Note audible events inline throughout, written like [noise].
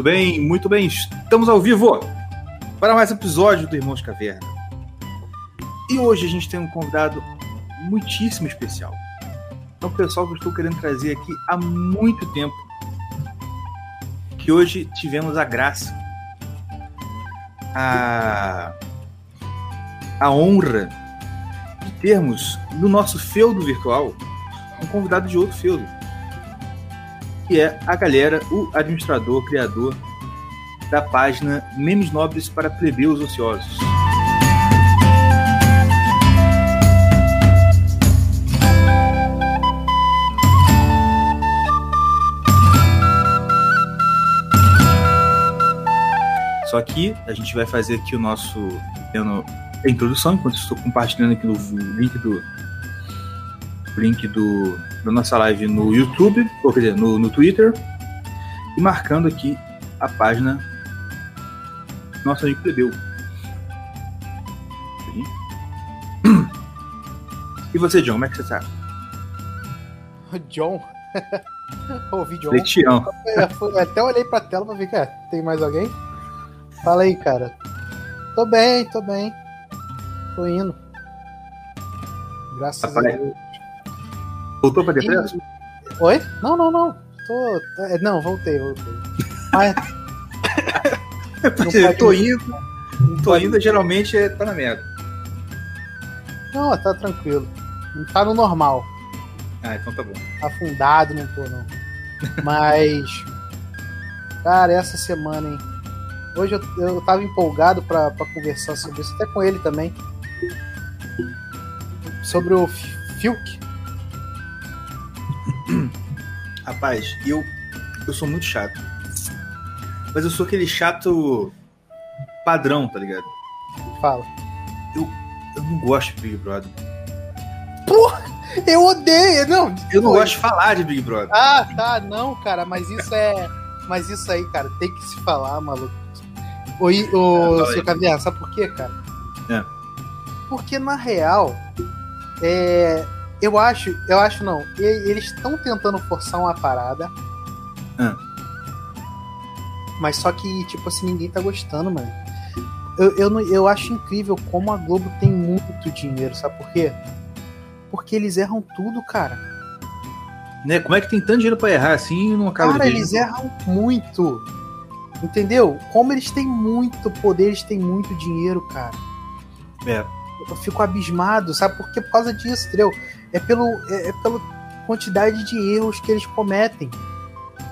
Muito bem, muito bem. Estamos ao vivo para mais um episódio do Irmãos Caverna. E hoje a gente tem um convidado muitíssimo especial. É um pessoal que eu estou querendo trazer aqui há muito tempo. Que hoje tivemos a graça, a, a honra de termos no nosso feudo virtual um convidado de outro feudo que é a galera, o administrador, criador da página Memes Nobres para Plebeus Ociosos. Só que a gente vai fazer aqui o nosso a introdução, enquanto estou compartilhando aqui no link do link do, da nossa live no YouTube, ou quer dizer, no, no Twitter, e marcando aqui a página Nossa Amigo Plebeu. E você, John, como é que você tá? [laughs] John? [laughs] Ouvi John. Leitião. Eu até olhei pra tela pra ver, que tem mais alguém? Fala aí, cara. Tô bem, tô bem. Tô indo. Graças Rapaz, a Deus. Voltou pra defesa? Oi? Não, não, não. Tô... É, não, voltei, voltei. Mas. [laughs] eu tô indo. Tô indo, geralmente é, tá na merda. Não, tá tranquilo. Tá no normal. Ah, então tá bom. Afundado, não tô, não. Mas. Cara, essa semana, hein? Hoje eu, eu tava empolgado pra, pra conversar sobre isso, até com ele também. Sobre o Filk. [clears throat] Rapaz, eu, eu sou muito chato. Mas eu sou aquele chato padrão, tá ligado? Fala. Eu, eu não gosto de Big Brother. Porra! Eu odeio! Não, eu não gosto de falar de Big Brother. Ah, tá, não, cara, mas isso é. Mas isso aí, cara, tem que se falar, maluco. O, o é, seu Caviar, sabe por quê, cara? É. Porque na real, é, eu acho, eu acho não. Eles estão tentando forçar uma parada. Ah. Mas só que, tipo assim, ninguém tá gostando, mano. Eu, eu, eu acho incrível como a Globo tem muito dinheiro, sabe por quê? Porque eles erram tudo, cara. Né? Como é que tem tanto dinheiro pra errar assim e não acaba Cara, eles erram muito. Entendeu? Como eles têm muito poder, eles têm muito dinheiro, cara. É. Eu fico abismado, sabe? Porque por causa disso, entendeu? É pelo é, é pela quantidade de erros que eles cometem.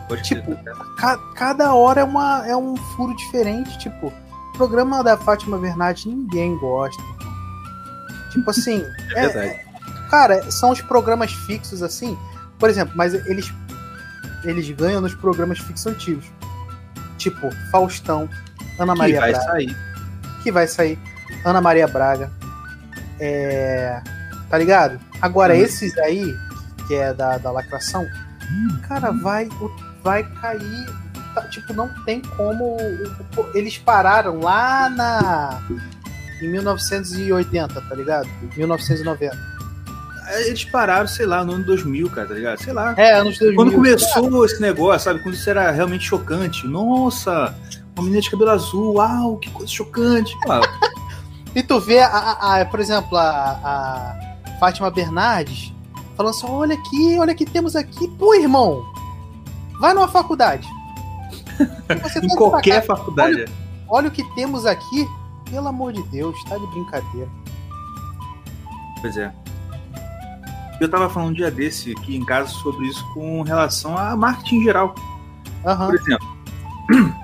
Pode tipo, ca, cada hora é, uma, é um furo diferente. Tipo, o programa da Fátima Bernardes ninguém gosta. Tipo assim. [laughs] é, é cara, são os programas fixos assim. Por exemplo, mas eles, eles ganham nos programas fixos antigos. Tipo, Faustão, Ana Maria que vai Braga. Sair. Que vai sair. Ana Maria Braga. É. Tá ligado? Agora, hum. esses aí, que é da, da lacração, cara, vai, vai cair. Tá, tipo, não tem como. Eles pararam lá na. Em 1980, tá ligado? 1990. Eles pararam, sei lá, no ano 2000, cara, tá ligado? Sei lá. É, anos 2000. Quando começou cara. esse negócio, sabe? Quando isso era realmente chocante. Nossa, uma menina de cabelo azul, uau, que coisa chocante. [laughs] e tu vê, a, a, a, por exemplo, a, a Fátima Bernardes, falando assim: olha aqui, olha que temos aqui. Pô, irmão, vai numa faculdade. [laughs] em qualquer faculdade. Olha, olha, o que temos aqui, pelo amor de Deus, tá de brincadeira. Pois é. Eu tava falando um dia desse aqui em casa sobre isso com relação a marketing em geral. Uhum. Por exemplo, [clears throat]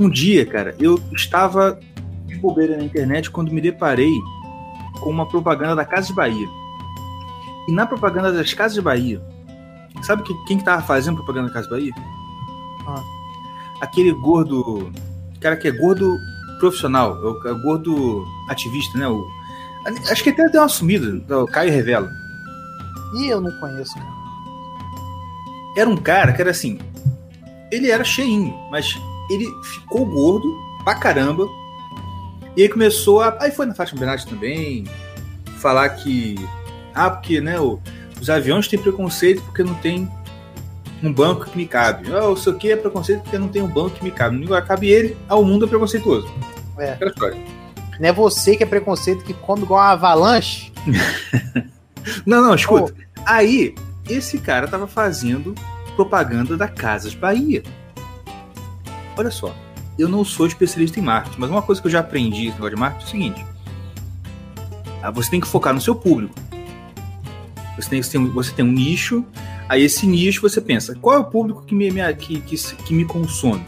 um dia, cara, eu estava de bobeira na internet quando me deparei com uma propaganda da Casa de Bahia. E na propaganda das Casas de Bahia, sabe que, quem que tava fazendo propaganda da Casa de Bahia? Ah. Aquele gordo. Cara que é gordo profissional, é o é gordo ativista, né? O, acho que até deu uma sumida, o Caio Revela. Ih, eu não conheço, cara. Era um cara que era assim. Ele era cheinho, mas ele ficou gordo pra caramba e aí começou a. Aí foi na Fátima Bernardes também, falar que. Ah, porque, né, o, os aviões têm preconceito porque não tem um banco que me cabe. Oh, sei o que é preconceito porque não tem um banco que me cabe. Não cabe ele, ao mundo é preconceituoso. É. Aquela história. Não é você que é preconceito que come igual uma avalanche? [laughs] não, não, escuta. Oh. Aí, esse cara tava fazendo propaganda da Casas Bahia. Olha só, eu não sou especialista em marketing, mas uma coisa que eu já aprendi esse negócio de marketing é o seguinte: ah, você tem que focar no seu público. Você tem, você tem um nicho, aí esse nicho você pensa, qual é o público que me, que, que, que me consome?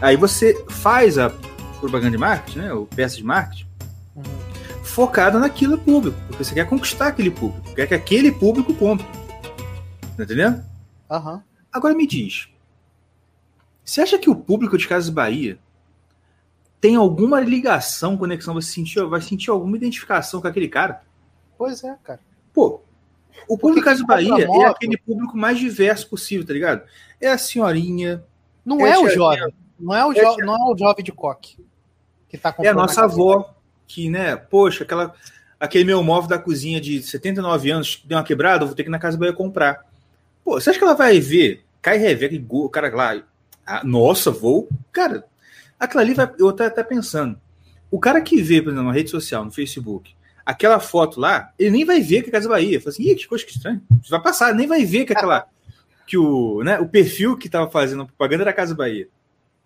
Aí você faz a propaganda de marketing, né, ou peça de marketing, uhum. focada naquilo público, porque você quer conquistar aquele público, quer que aquele público compre. Tá entendendo? Uhum. Agora me diz, você acha que o público de Casas Bahia tem alguma ligação, conexão, vai sentir, vai sentir alguma identificação com aquele cara? Pois é, cara. Pô, o público Casa Bahia é aquele público mais diverso possível, tá ligado? É a senhorinha. Não é, é o jovem. Não é o, jo é não é o jovem de coque. Que tá é a nossa avó, que, né, poxa, aquela, aquele meu móvel da cozinha de 79 anos deu uma quebrada, eu vou ter que ir na Casa Bahia comprar. Pô, você acha que ela vai ver? Cai Reveca, o cara lá. Ah, nossa, vou. Cara, Aquilo ali vai. Eu tô até pensando. O cara que vê, por exemplo, na rede social, no Facebook, aquela foto lá, ele nem vai ver que é Casa Bahia. Fala assim, Ih, que coisa que estranha. Vai passar, nem vai ver que aquela. que o, né, o perfil que tava fazendo a propaganda era Casa Bahia.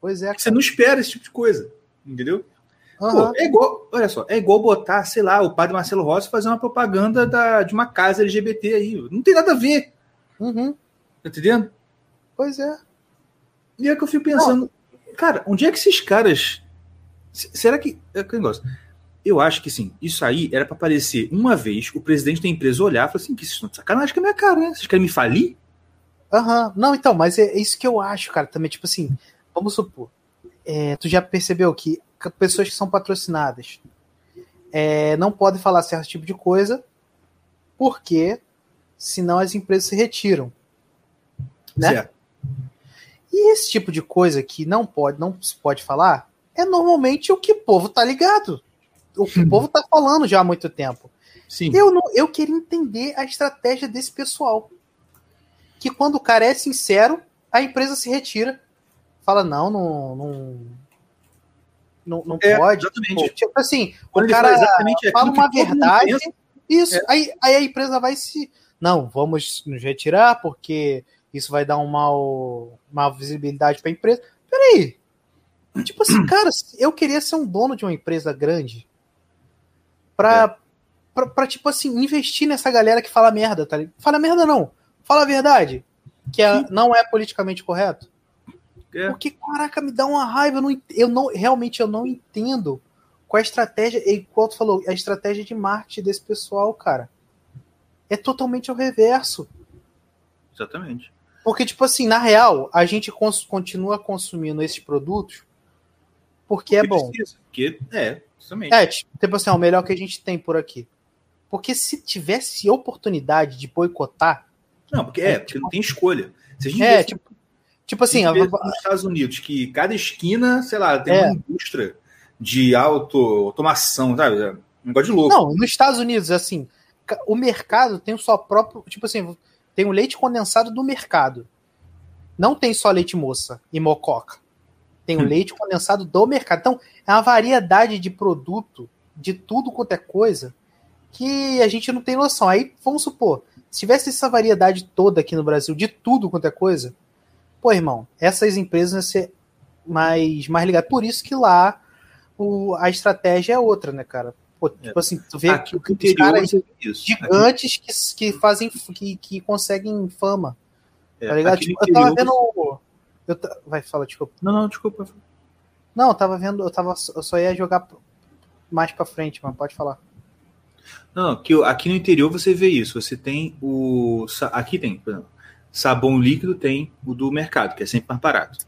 Pois é. Você não espera esse tipo de coisa. Entendeu? Uhum. Pô, é igual, olha só, é igual botar, sei lá, o padre Marcelo Rossi fazer uma propaganda da, de uma casa LGBT aí. Não tem nada a ver. Uhum. Tá entendendo? Pois é. E é que eu fico pensando, Cara, onde é que esses caras. Será que. É que negócio. Eu acho que sim, isso aí era para aparecer uma vez o presidente da empresa olhar e falar assim: que isso não é sacanagem com a minha cara, né? Vocês querem me falir? Aham, uhum. não, então, mas é, isso que eu acho, cara, também, tipo assim, vamos supor, é, tu já percebeu que pessoas que são patrocinadas é, não podem falar certo tipo de coisa, porque senão as empresas se retiram. Né? Certo. E esse tipo de coisa que não pode, não se pode falar, é normalmente o que o povo tá ligado. O que o povo tá falando já há muito tempo. Sim. Eu, não, eu queria entender a estratégia desse pessoal. Que quando o cara é sincero, a empresa se retira. Fala, não, não. Não, não, não é, pode. Exatamente. tipo assim, quando o cara fala uma verdade. Isso. É. Aí, aí a empresa vai se. Não, vamos nos retirar porque isso vai dar um mal, uma visibilidade para a empresa. Peraí. Tipo assim, [clears throat] cara, eu queria ser um dono de uma empresa grande pra, é. pra, pra, tipo assim, investir nessa galera que fala merda, tá ligado? Fala merda não, fala a verdade, que é, não é politicamente correto. É. Porque, caraca, me dá uma raiva, eu não, eu não, realmente eu não entendo qual a estratégia, igual tu falou, a estratégia de marketing desse pessoal, cara. É totalmente ao reverso. Exatamente. Porque, tipo assim, na real, a gente cons continua consumindo esses produtos porque, é bom. Precisa, porque é, justamente. É, tipo assim, é o melhor que a gente tem por aqui. Porque se tivesse oportunidade de boicotar. Não, porque é, é porque tipo, não tem escolha. Se a gente é, tipo, tipo assim. A... Nos Estados Unidos, que cada esquina, sei lá, tem é. uma indústria de auto, automação, sabe? É um negócio de louco. Não, nos Estados Unidos, assim, o mercado tem o seu próprio. Tipo assim, tem o leite condensado do mercado. Não tem só leite moça e mococa. Tem o hum. leite condensado do mercado. Então, é uma variedade de produto, de tudo quanto é coisa, que a gente não tem noção. Aí, vamos supor, se tivesse essa variedade toda aqui no Brasil, de tudo quanto é coisa, pô, irmão, essas empresas iam ser mais, mais ligadas. Por isso que lá o, a estratégia é outra, né, cara? Pô, é. tipo assim, tu vê Aqui, que os caras gigantes que, que fazem, que, que conseguem fama. É, tá ligado? Tipo, eu tava vendo. Eu Vai, fala, desculpa. Não, não, desculpa. Não, eu tava vendo, eu tava. Eu só ia jogar mais pra frente, mas pode falar. Não, que aqui no interior você vê isso. Você tem o. Aqui tem, por exemplo, sabão líquido tem o do mercado, que é sempre mais barato.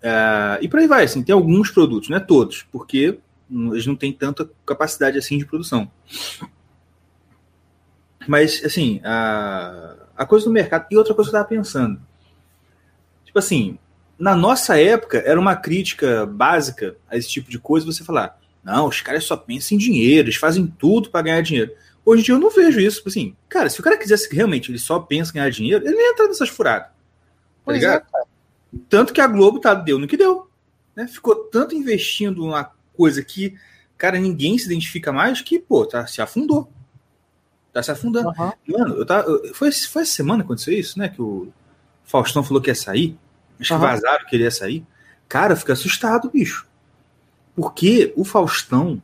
Uh, e por aí vai, assim, tem alguns produtos, não é todos, porque eles não têm tanta capacidade assim de produção. Mas, assim, a, a coisa do mercado. E outra coisa que eu estava pensando. Tipo assim, na nossa época, era uma crítica básica a esse tipo de coisa você falar: não, os caras só pensam em dinheiro, eles fazem tudo para ganhar dinheiro. Hoje em dia eu não vejo isso. Assim, cara, se o cara quisesse realmente, ele só pensa em ganhar dinheiro, ele nem ia entrar nessas furadas. Tá Pois ligado? é. Tanto que a Globo tá, deu no que deu. Né? Ficou tanto investindo numa coisa que, cara, ninguém se identifica mais que, pô, tá, se afundou. Tá se afundando. Aham. Mano, eu tava, eu- foi, foi essa semana que aconteceu isso, né? Que o Faustão falou que ia sair. Acho que Aham. vazaram que ele ia sair. Cara, eu fico assustado, bicho. Porque o Faustão,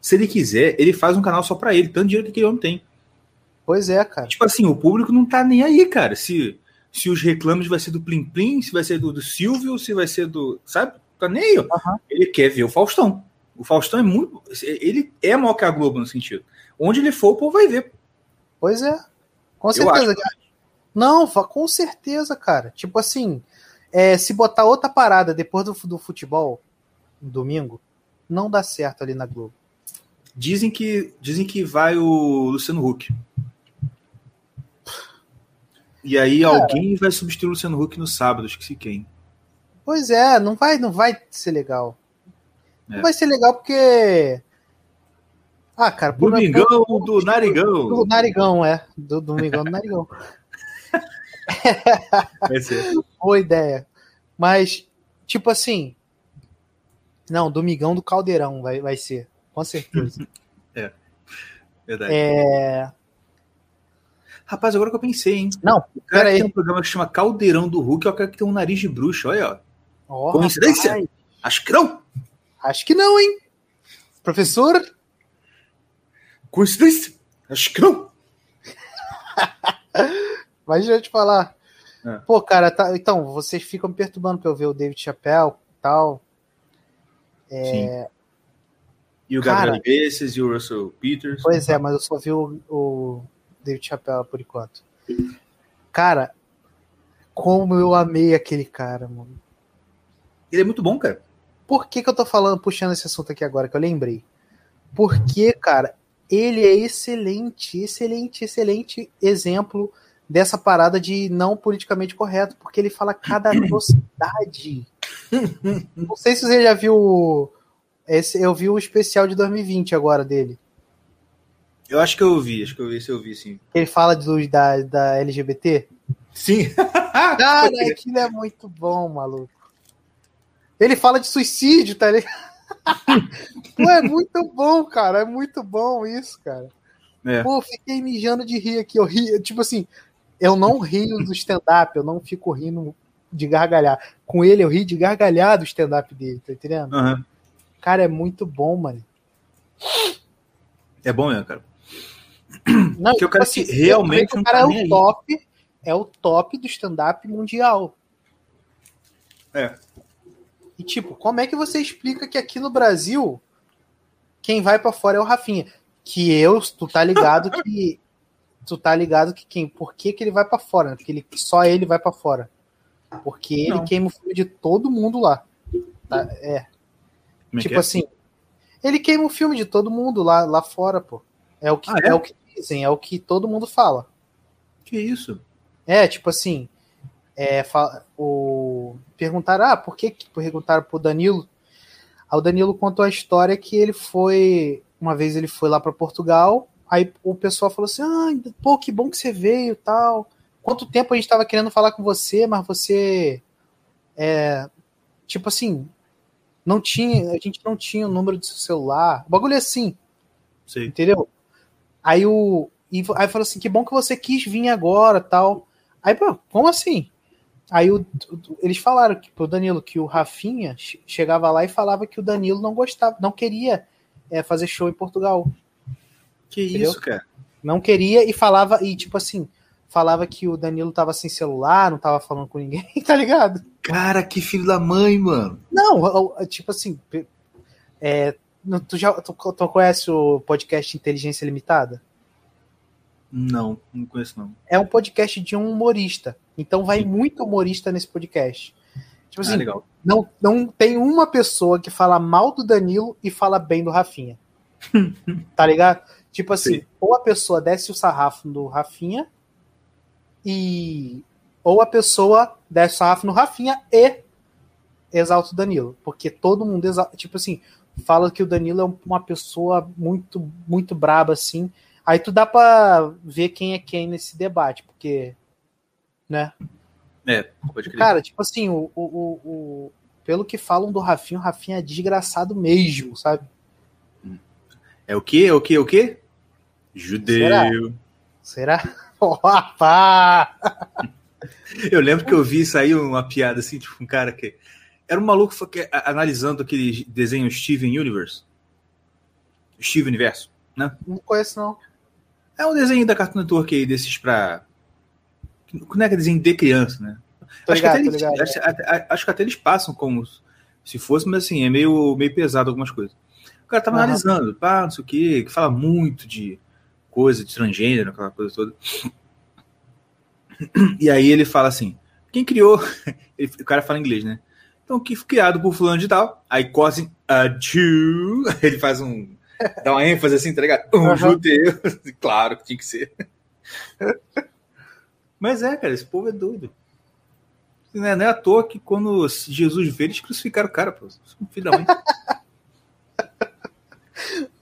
se ele quiser, ele faz um canal só pra ele, tanto dinheiro que aquele homem tem. Pois é, cara. Tipo assim, o público não tá nem aí, cara. Se, se os reclames vai ser do Plim Plim, se vai ser do, do Silvio, se vai ser do. Sabe? Tá nem aí, ó. Aham. Ele quer ver o Faustão. O Faustão é muito. Ele é maior que a Globo no sentido. Onde ele for, o povo vai ver. Pois é. Com certeza. acho. cara. Não, com certeza, cara. Tipo assim, é, se botar outra parada depois do, do futebol, no domingo, não dá certo ali na Globo. Dizem que, dizem que vai o Luciano Huck. E aí alguém vai substituir o Luciano Huck no sábado, esqueci quem. Pois é, não vai, não vai ser legal. É. Vai ser legal porque. Ah, cara, por- Domingão por- do Narigão. Do narigão, é. Do Domingão do narigão. [laughs] Vai ser. Boa ideia. Mas, tipo assim. Não, Domingão do Caldeirão vai, vai ser. Com certeza. [laughs] Verdade. É. Rapaz, agora que eu pensei, hein? Não, O cara tem um programa que chama Caldeirão do Hulk é o cara que tem um nariz de bruxa, olha, ó. Ó, Coincidência? rapaz, Acho que não. Acho que não, hein? Professor? Coincidência? Acho que não. [laughs] Mas deixa eu te falar. É. Pô, cara, tá- então, vocês ficam me perturbando pra eu ver o David Chappelle e tal. Sim. E o Cara. Gabriel Iglesias e o Russell Peters. Pois é, mas eu só vi o, o David Chappelle por enquanto. Cara, como eu amei aquele cara, mano. Ele é muito bom, cara. Por que, que eu tô falando, puxando esse assunto aqui agora, que eu lembrei? Porque, cara, ele é excelente, excelente, excelente exemplo dessa parada de não politicamente correto, porque ele fala cada [clears throat] atrocidade. Não sei se você já viu. Esse, eu vi o especial de 2020 agora dele. Eu acho que eu ouvi, acho que eu vi, se eu vi, sim. Ele fala do, da, da LGBT. Sim. Cara, [laughs] aquilo é muito bom, maluco. Ele fala de suicídio, tá ligado? [laughs] Pô, é muito bom, cara. É muito bom isso, cara. É. Pô, fiquei mijando de rir aqui. Eu ri, tipo assim, eu não rio do stand-up, eu não fico rindo de gargalhar. Com ele, eu ri de gargalhar do stand-up dele, tá entendendo? Aham. Cara, é muito bom, mano. É bom mesmo, cara. Não, Porque o cara que eu realmente o cara tá é o aí. top, é o top do stand-up mundial. É. E tipo, como é que você explica que aqui no Brasil quem vai pra fora é o Rafinha? Que eu, tu tá ligado que [laughs] tu tá ligado que quem, por que, que ele vai pra fora? Porque ele, só ele vai pra fora. Porque ele Não. queima o filme de todo mundo lá. Tá? É, Como é tipo é? assim, ele queima o filme de todo mundo lá, lá fora, pô. É o que Ah, é? é o que dizem, é o que todo mundo fala. Que isso? É, tipo assim, é, o, perguntaram, ah, por que, perguntaram pro Danilo? Aí o Danilo contou a história que ele foi, uma vez ele foi lá para Portugal, aí o pessoal falou assim, ah, pô, que bom que você veio tal. Quanto tempo a gente tava querendo falar com você, mas você, é, tipo assim, não tinha, a gente não tinha o número do seu celular, o bagulho é assim, Sei. entendeu? Aí o. E aí falou assim: que bom que você quis vir agora tal. Aí, pô, como assim? Aí o, eles falaram que, pro Danilo que o Rafinha che- chegava lá e falava que o Danilo não gostava, não queria é, fazer show em Portugal. Que Entendeu? isso, cara? Não queria e falava, e tipo assim, falava que o Danilo tava sem celular, não tava falando com ninguém, [laughs] tá ligado? Cara, que filho da mãe, mano. Não, o- tipo assim, é, tu já tu, tu conhece o podcast Inteligência Limitada? Não, não conheço não. é um podcast de um humorista. Então vai muito humorista nesse podcast. Tipo assim, ah, não, não tem uma pessoa que fala mal do Danilo e fala bem do Rafinha. [laughs] tá ligado? Tipo assim, Sim. ou a pessoa desce o sarrafo do Rafinha e ou a pessoa desce o sarrafo no Rafinha e exalta o Danilo, porque todo mundo exalta, tipo assim, fala que o Danilo é uma pessoa muito muito braba assim. Aí tu dá pra ver quem é quem nesse debate, porque. Né? É, pode crer. Cara, tipo assim, o, o, o, o- pelo que falam do Rafinha, o Rafinha é desgraçado mesmo, sabe? É o quê? É o quê? É o quê? Judeu. Será? [laughs] Ó, rapá! Eu lembro que eu vi sair uma piada assim, tipo, um cara que. Era um maluco que- que- analisando aquele desenho Steven Universe. Steven Universo. Não conheço, não. É um desenho da Cartoon Network aí, desses pra. Não é que desenho de criança, né? Acho, que até ligado, tô eles, acho, acho que até eles passam como se fosse, mas assim, é meio, meio pesado algumas coisas. O cara tava Aham. analisando, pá, não sei o quê, que fala muito de coisa de transgênero, aquela coisa toda. E aí ele fala assim: quem criou. [laughs] Ele- o cara fala inglês, né? Então, que foi criado por fulano de tal. Aí Cousin a Jew. [laughs] Ele faz um. Dá uma ênfase assim, tá ligado? Um Aham. judeu. [laughs] claro que tinha que ser. Mas é, cara, esse povo é doido. Não é, não é à toa que quando Jesus veio, eles crucificaram o cara, pô. Um filho da mãe. [laughs]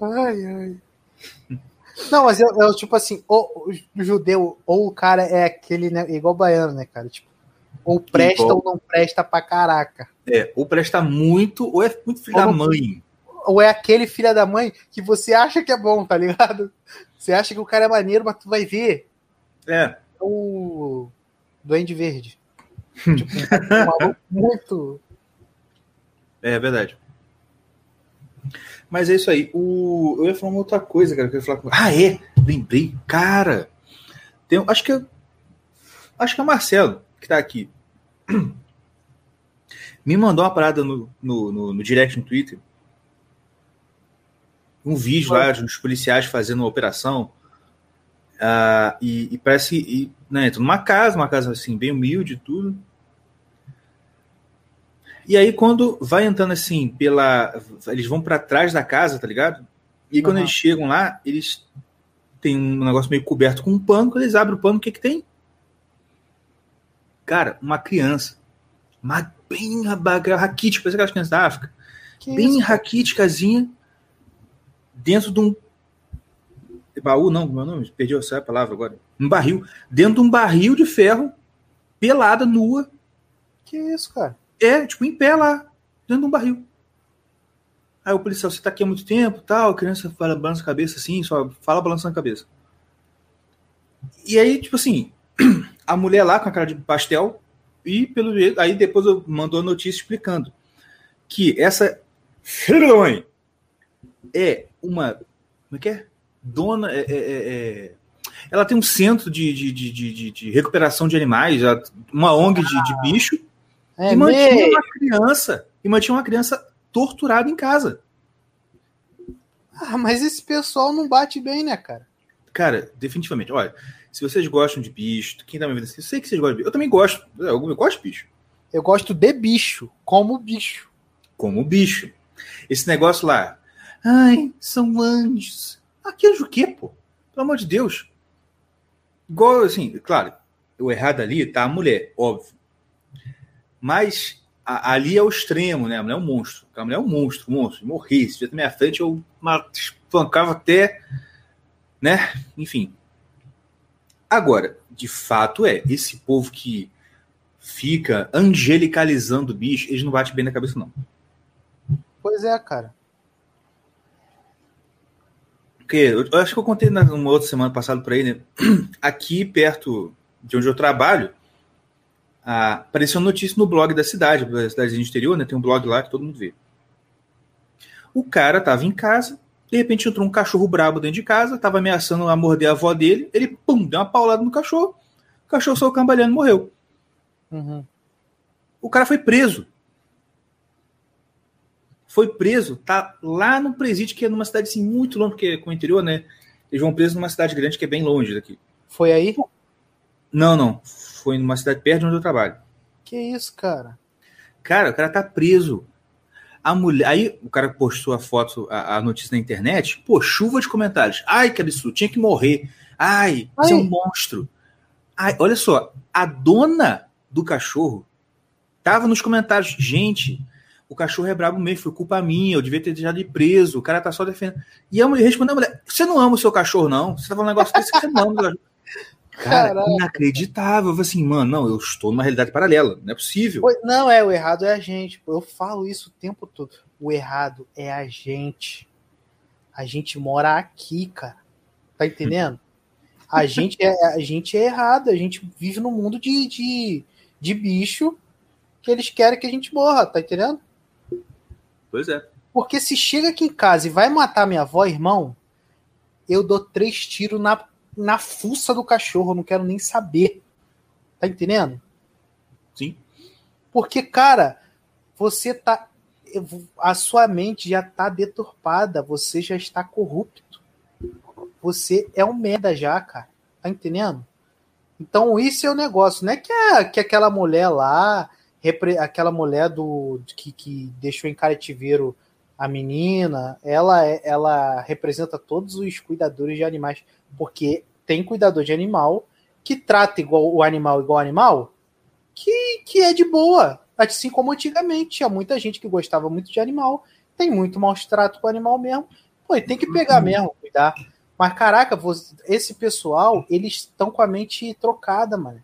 Ai, ai. Não, mas eu, eu, tipo assim, ou o judeu, ou o cara é aquele, né, igual o baiano, né, cara? Tipo, ou presta Igual. ou não presta pra caraca. É, ou presta muito, ou é muito filho Ou da não- mãe. Ou é aquele filho da mãe que você acha que é bom, tá ligado? Você acha que o cara é maneiro, mas tu vai ver É, o Duende Verde. tipo, um [laughs] maluco muito. é verdade. Mas é isso aí. O... Eu ia falar uma outra coisa, cara. Que eu ia falar com... Ah, é! Lembrei. Cara, tem... acho que é... Acho que é o Marcelo, que tá aqui. Me mandou uma parada no, no, no, no direct no Twitter. Um vídeo lá uns policiais fazendo uma operação. Ah, e, e parece que né, entra numa casa, uma casa assim, bem humilde e tudo. E aí, quando vai entrando assim, pela. Eles vão para trás da casa, tá ligado? E quando Aham. eles chegam lá, eles têm um negócio meio coberto com um pano. Quando eles abrem o pano, o que, que tem? Cara, uma criança. Uma bem raquítica, parece aquelas crianças da África. Que bem isso? raquíticazinha, dentro de um. Baú, não, meu nome, perdi essa palavra agora. Um barril. Dentro de um barril de ferro, pelada, nua, Que isso, cara? é, tipo, em pé lá, dentro de um barril. Aí o policial, você tá aqui há muito tempo, tal, a criança fala, balança a cabeça assim, só fala balançando a cabeça. E aí, tipo assim, [clears throat] a mulher lá com a cara de pastel, e pelo jeito, aí depois eu mandou a notícia explicando que essa filha da mãe é uma, como é que é? Dona, é, é- é- é- ela tem um centro de, de, de, de, recuperação de animais, uma ONG de, de bicho, É e mantinha mesmo? uma criança e mantinha uma criança torturada em casa. Ah, mas esse pessoal não bate bem, né, cara? Cara, definitivamente. Olha, se vocês gostam de bicho, quem tá me vendo assim, eu sei que vocês gostam de bicho. Eu também gosto. Eu, eu gosto de bicho. Eu gosto de bicho, como bicho. Como bicho. Esse negócio lá. Ai, são anjos. Anjo o quê, pô? Pelo amor de Deus. Igual, assim, claro, o errado ali tá a mulher, óbvio. Mas a- ali é o extremo, né? A mulher é um monstro. A mulher é um monstro, monstro. Morri. Se na minha frente, eu espancava até. Né? Enfim. Agora, de fato é, esse povo que fica angelicalizando o bicho, eles não batem bem na cabeça, não. Pois é, cara. Porque eu, acho que eu contei numa outra semana passada por aí, né? [clears throat] Aqui perto de onde eu trabalho, ah, apareceu notícia no blog da cidade, da cidade do interior, né? Tem um blog lá que todo mundo vê. O cara tava em casa, de repente entrou um cachorro brabo dentro de casa, tava ameaçando a morder a avó dele, ele, pum, deu uma paulada no cachorro, o cachorro saiu cambaleando e morreu. Uhum. O cara foi preso. Foi preso, tá lá no presídio, que é numa cidade assim, muito longe, porque com o interior, né? Eles vão preso numa cidade grande que é bem longe daqui. Foi aí? Não, não. Foi numa cidade perto de onde eu trabalho. Que isso, cara? Cara, o cara tá preso. A mulher. Aí o cara postou a foto, a, a notícia na internet. Pô, chuva de comentários. Ai, que absurdo, tinha que morrer. Ai, isso é um monstro. Ai, olha só, a dona do cachorro tava nos comentários. Gente, o cachorro é brabo mesmo, foi culpa minha, eu devia ter deixado ele preso, o cara tá só defendendo. E a mulher respondeu a mulher: Você não ama o seu cachorro, não? Você tá falando um negócio desse que você não ama o cachorro. [laughs] Cara, Caraca. inacreditável. Eu falei assim, mano, não, eu estou numa realidade paralela, não é possível. Não, é, o errado é a gente. Eu falo isso o tempo todo. O errado é a gente. A gente mora aqui, cara. Tá entendendo? A [laughs] gente é, a gente é errado, a gente vive num mundo de, de, de bicho que eles querem que a gente morra, tá entendendo? Pois é. Porque se chega aqui em casa e vai matar minha avó, irmão, eu dou três tiros na, na fuça do cachorro, eu não quero nem saber. Tá entendendo? Sim. Porque, cara, você tá. A sua mente já tá deturpada, você já está corrupto. Você é um merda já, cara. Tá entendendo? Então, isso é o negócio. Não é que, a, que aquela mulher lá aquela mulher do que, que deixou em cativeiro a menina, ela é, ela representa todos os cuidadores de animais, porque tem cuidador de animal que trata igual o animal igual animal, que, que é de boa, assim como antigamente tinha muita gente que gostava muito de animal, tem muito maus trato com o animal mesmo, pô, tem que pegar mesmo, cuidar. Mas caraca, esse pessoal, eles estão com a mente trocada, mano.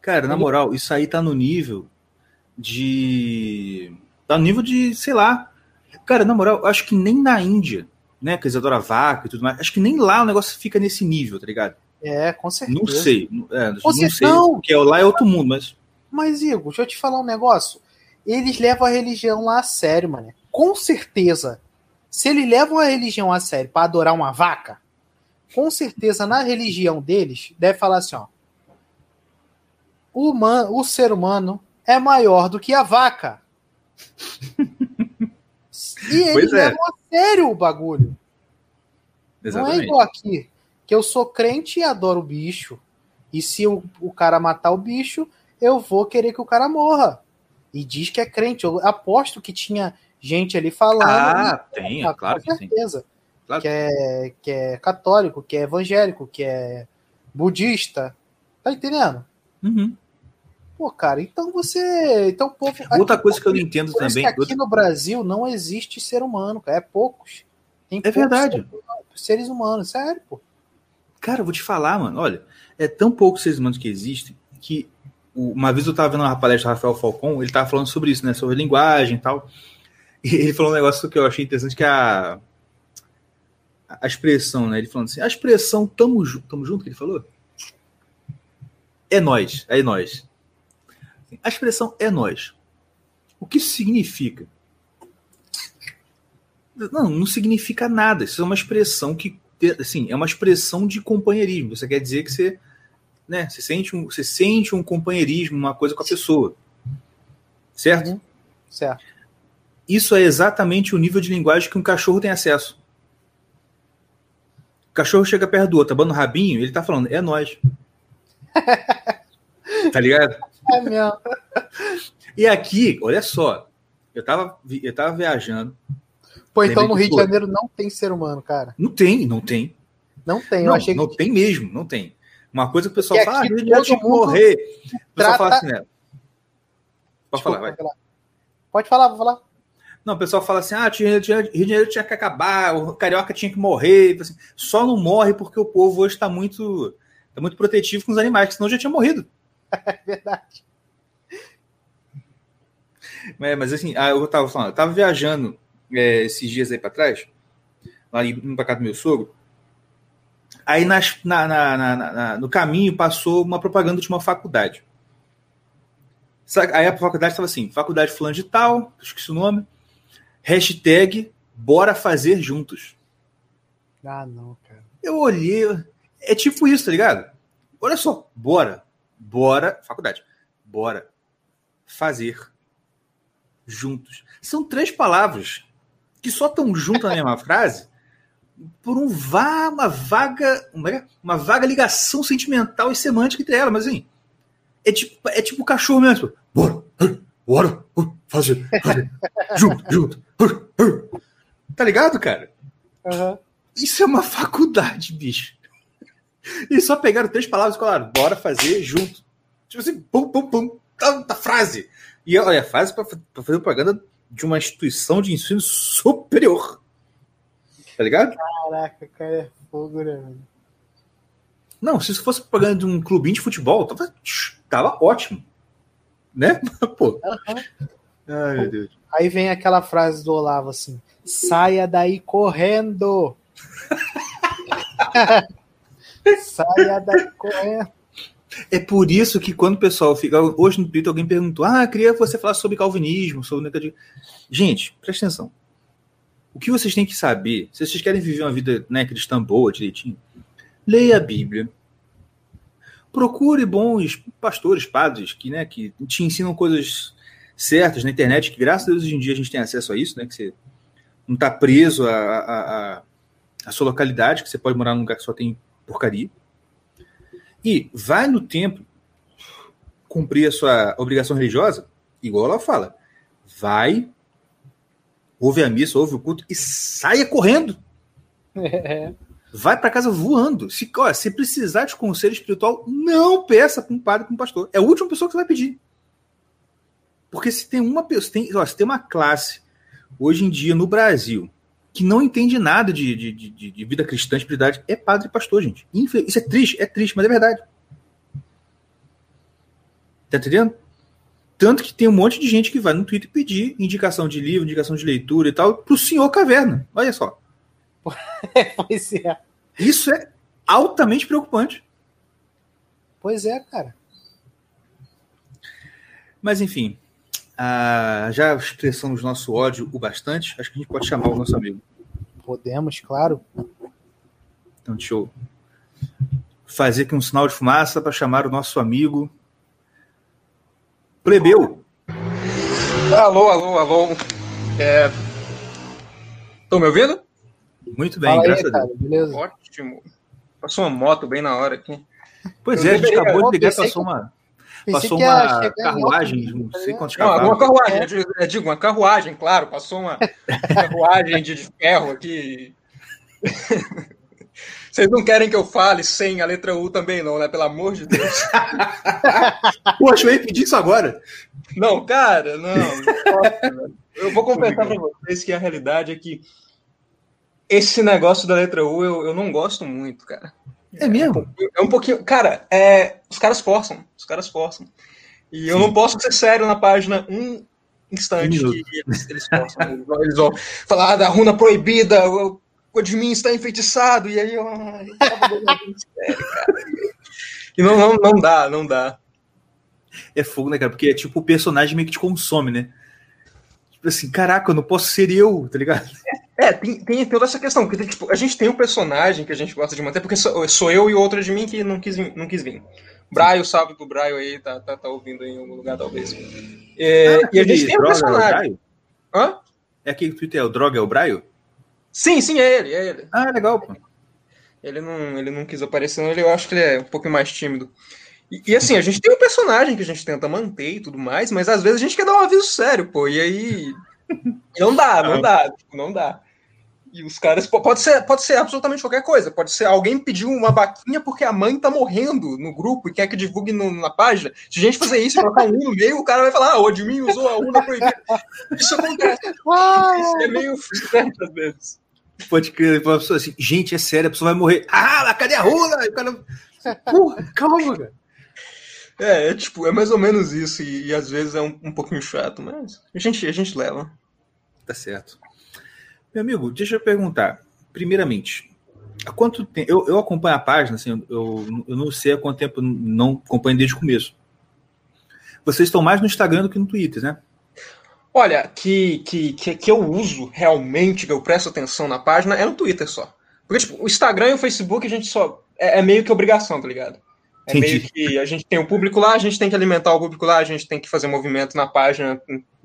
Cara, na moral, isso aí tá no nível de. Tá no nível de, sei lá. Cara, na moral, acho que nem na Índia, né? Que eles adoram vaca e tudo mais. Acho que nem lá o negócio fica nesse nível, tá ligado? É, com certeza. Não sei. É, não sei. Não. Porque lá é outro mundo, mas. Mas, Igor, deixa eu te falar um negócio. Eles levam a religião lá a sério, mano. Com certeza. Se eles levam a religião a sério para adorar uma vaca, com certeza na religião deles deve falar assim, ó. O, humano, o ser humano é maior do que a vaca. e eles pois é. levam a sério o bagulho. Exatamente. Não é igual aqui, que eu sou crente e adoro o bicho. E se o, o cara matar o bicho, eu vou querer que o cara morra. E diz que é crente. Eu aposto que tinha gente ali falando. Ah, tem, ah, claro com certeza. Claro. Que, é, que é católico, que é evangélico, que é budista. Tá entendendo? Uhum. Pô, cara, então você. Então, povo. Outra coisa que eu não entendo também. aqui outra... no Brasil não existe ser humano, cara. É poucos. Tem é poucos verdade. Seres humanos, sério, pô. Cara, eu vou te falar, mano. Olha, é tão poucos seres humanos que existem que uma vez eu tava vendo uma palestra do Rafael Falcon, ele tava falando sobre isso, né? Sobre linguagem e tal. E [laughs] ele falou um negócio que eu achei interessante, que é a, a expressão, né? Ele falando assim, a expressão tamo, tamo junto, que ele falou? É nós, é nós. A expressão é nós. O que isso significa? Não, não significa nada. Isso é uma expressão que, assim, é uma expressão de companheirismo. Você quer dizer que você, né, você sente um, você sente um companheirismo, uma coisa com a pessoa. Certo? Uhum. Certo. Isso é exatamente o nível de linguagem que um cachorro tem acesso. O cachorro chega perto do outro, abando o rabinho, ele tá falando, é nós. [laughs] tá ligado? É mesmo. E aqui, olha só, eu tava, eu tava viajando. Pô, então no Rio de Janeiro não tem ser humano, cara. Não tem, não tem. Não tem, não, não que... tem mesmo, não tem. Uma coisa que o pessoal fala, ah, Rio de Janeiro tinha que morrer. O pessoal fala assim, né? Pode falar, vai. Pode falar, vou falar. Não, o pessoal fala assim: ah, Rio de Janeiro tinha que acabar, o carioca tinha que morrer. Assim, só não morre porque o povo hoje está muito, tá muito protetivo com os animais, senão já tinha morrido. [laughs] É verdade. É, mas assim, ah, eu tava falando, eu tava viajando é, esses dias aí para trás, lá indo pra casa do meu sogro. Aí nas, na, na, na, no caminho passou uma propaganda de uma faculdade. Aí a faculdade estava assim: faculdade fulano de tal, esqueci o nome. Hashtag bora fazer juntos. Ah, não, cara. Eu olhei. É tipo isso, tá ligado? Olha só, bora bora, faculdade, bora fazer juntos. São três palavras que só estão juntas na mesma frase por um vá, uma vaga, uma, uma vaga ligação sentimental e semântica entre elas, mas assim, é tipo, é tipo cachorro mesmo. Tipo, bora, bora, fazer, fazer, junto, junto. Tá ligado, cara? Uhum. Isso é uma faculdade, bicho. E só pegaram três palavras e falaram, bora fazer junto. Tipo assim, pum, pum, pum, tanta frase. E olha, a frase para fazer propaganda de uma instituição de ensino superior. Tá ligado? Caraca, cara, é fogo, né? Não, se isso fosse propaganda de um clubinho de futebol, tava, tava ótimo. Né? [laughs] Pô. Uhum. Ai, meu Deus. Aí vem aquela frase do Olavo assim: saia daí correndo! [laughs] saia correndo! É por isso que quando o pessoal fica. Hoje no Twitter alguém perguntou: Ah, queria que você falasse sobre calvinismo, sobre. Gente, presta atenção. O que vocês têm que saber, se vocês querem viver uma vida né, cristã boa, direitinho, leia a Bíblia. Procure bons pastores, padres, que, né, que te ensinam coisas certas na internet, que graças a Deus hoje em dia a gente tem acesso a isso, né? Que você não está preso a, a, a, a, sua localidade, que você pode morar num lugar que só tem porcaria. E vai no templo cumprir a sua obrigação religiosa, igual ela fala. Vai, ouve a missa, ouve o culto e saia correndo. É. [laughs] Vai para casa voando. Se, ó, se precisar de conselho espiritual, não peça para um padre, para um pastor. É a última pessoa que você vai pedir. Porque se tem uma pessoa, tem, ó, se tem uma classe hoje em dia no Brasil que não entende nada de, de, de, de vida cristã, espiritualidade, é padre e pastor, gente. Isso é triste, é triste, mas é verdade. Tá entendendo? Tanto que tem um monte de gente que vai no Twitter pedir indicação de livro, indicação de leitura e tal, pro senhor Caverna. Olha só. [laughs] pois é. Isso é altamente preocupante. Pois é, cara. Mas enfim, ah, já expressamos nosso ódio o bastante. Acho que a gente pode chamar o nosso amigo. Podemos, claro. Então, deixa eu fazer aqui um sinal de fumaça para chamar o nosso amigo Plebeu. Alô, alô, alô. É... Estão me ouvindo? Muito bem, Fala graças aí, a Deus. Cara, beleza? Ótimo. Passou uma moto bem na hora aqui. Pois eu é, a gente acabou de ligar, passou uma. Passou uma carruagem, não sei quantos Não, uma carruagem, é. eu digo, uma carruagem, claro, passou uma [laughs] carruagem de ferro aqui. [laughs] Vocês não querem que eu fale sem a letra U também, não, né? Pelo amor de Deus. [laughs] Poxa, eu ia pedir isso agora. Não, cara, não. Eu vou confessar para vocês que a realidade é que esse negócio da letra U eu, eu não gosto muito, cara. É mesmo? É um pouquinho. Cara, é, os caras forçam. Os caras forçam. E Sim. eu não posso ser sério na página um instante um que eles, eles forçam. eles vão falar ah, da runa proibida, o Codmin está enfeitiçado, e aí eu. sério, cara. E não, não, não dá, não dá. É fogo, né, cara? Porque é tipo o personagem meio que te consome, né? Tipo assim, caraca, eu não posso ser eu, tá ligado? É, tem, tem toda essa questão, porque tipo, a gente tem um personagem que a gente gosta de manter, porque sou, sou eu e outro de mim que não quis, não quis vir. Braio, salve pro Braio aí, tá, tá, tá ouvindo em algum lugar, talvez. É, ah, e a gente tem um personagem. É Hã? É aquele Twitter, é o Droga, é o Braio? Sim, sim, é ele, é ele. Ah, legal, pô. Ele não, ele não quis aparecer, não, ele, eu acho que ele é um pouco mais tímido. E, e, assim, a gente tem um personagem que a gente tenta manter e tudo mais, mas às vezes a gente quer dar um aviso sério, pô, e aí. Não dá, não dá, tipo, não dá. E os caras. Pode ser, pode ser absolutamente qualquer coisa. Pode ser alguém pediu uma vaquinha porque a mãe tá morrendo no grupo e quer que divulgue no, na página. Se a gente fazer isso e colocar um no meio, o cara vai falar: ah, o Edmin usou a urna proibida. Isso acontece. Isso é meio frustrante às vezes. Pode crer, a pessoa assim, gente, é sério, a pessoa vai morrer. Ah, cadê a runa? o cara. Porra, calma, cara. É, é, tipo, é mais ou menos isso, e, e às vezes é um, um pouquinho chato, mas a gente, a gente leva. Tá certo. Meu amigo, deixa eu perguntar. Primeiramente, há quanto tempo. Eu, eu acompanho a página, assim, eu, eu não sei há quanto tempo, não acompanho desde o começo. Vocês estão mais no Instagram do que no Twitter, né? Olha, que, que, que, que eu uso realmente, que eu presto atenção na página, é no Twitter só. Porque, tipo, o Instagram e o Facebook a gente só. É, é meio que obrigação, tá ligado? É Entendi. meio que a gente tem o público lá, a gente tem que alimentar o público lá, a gente tem que fazer movimento na página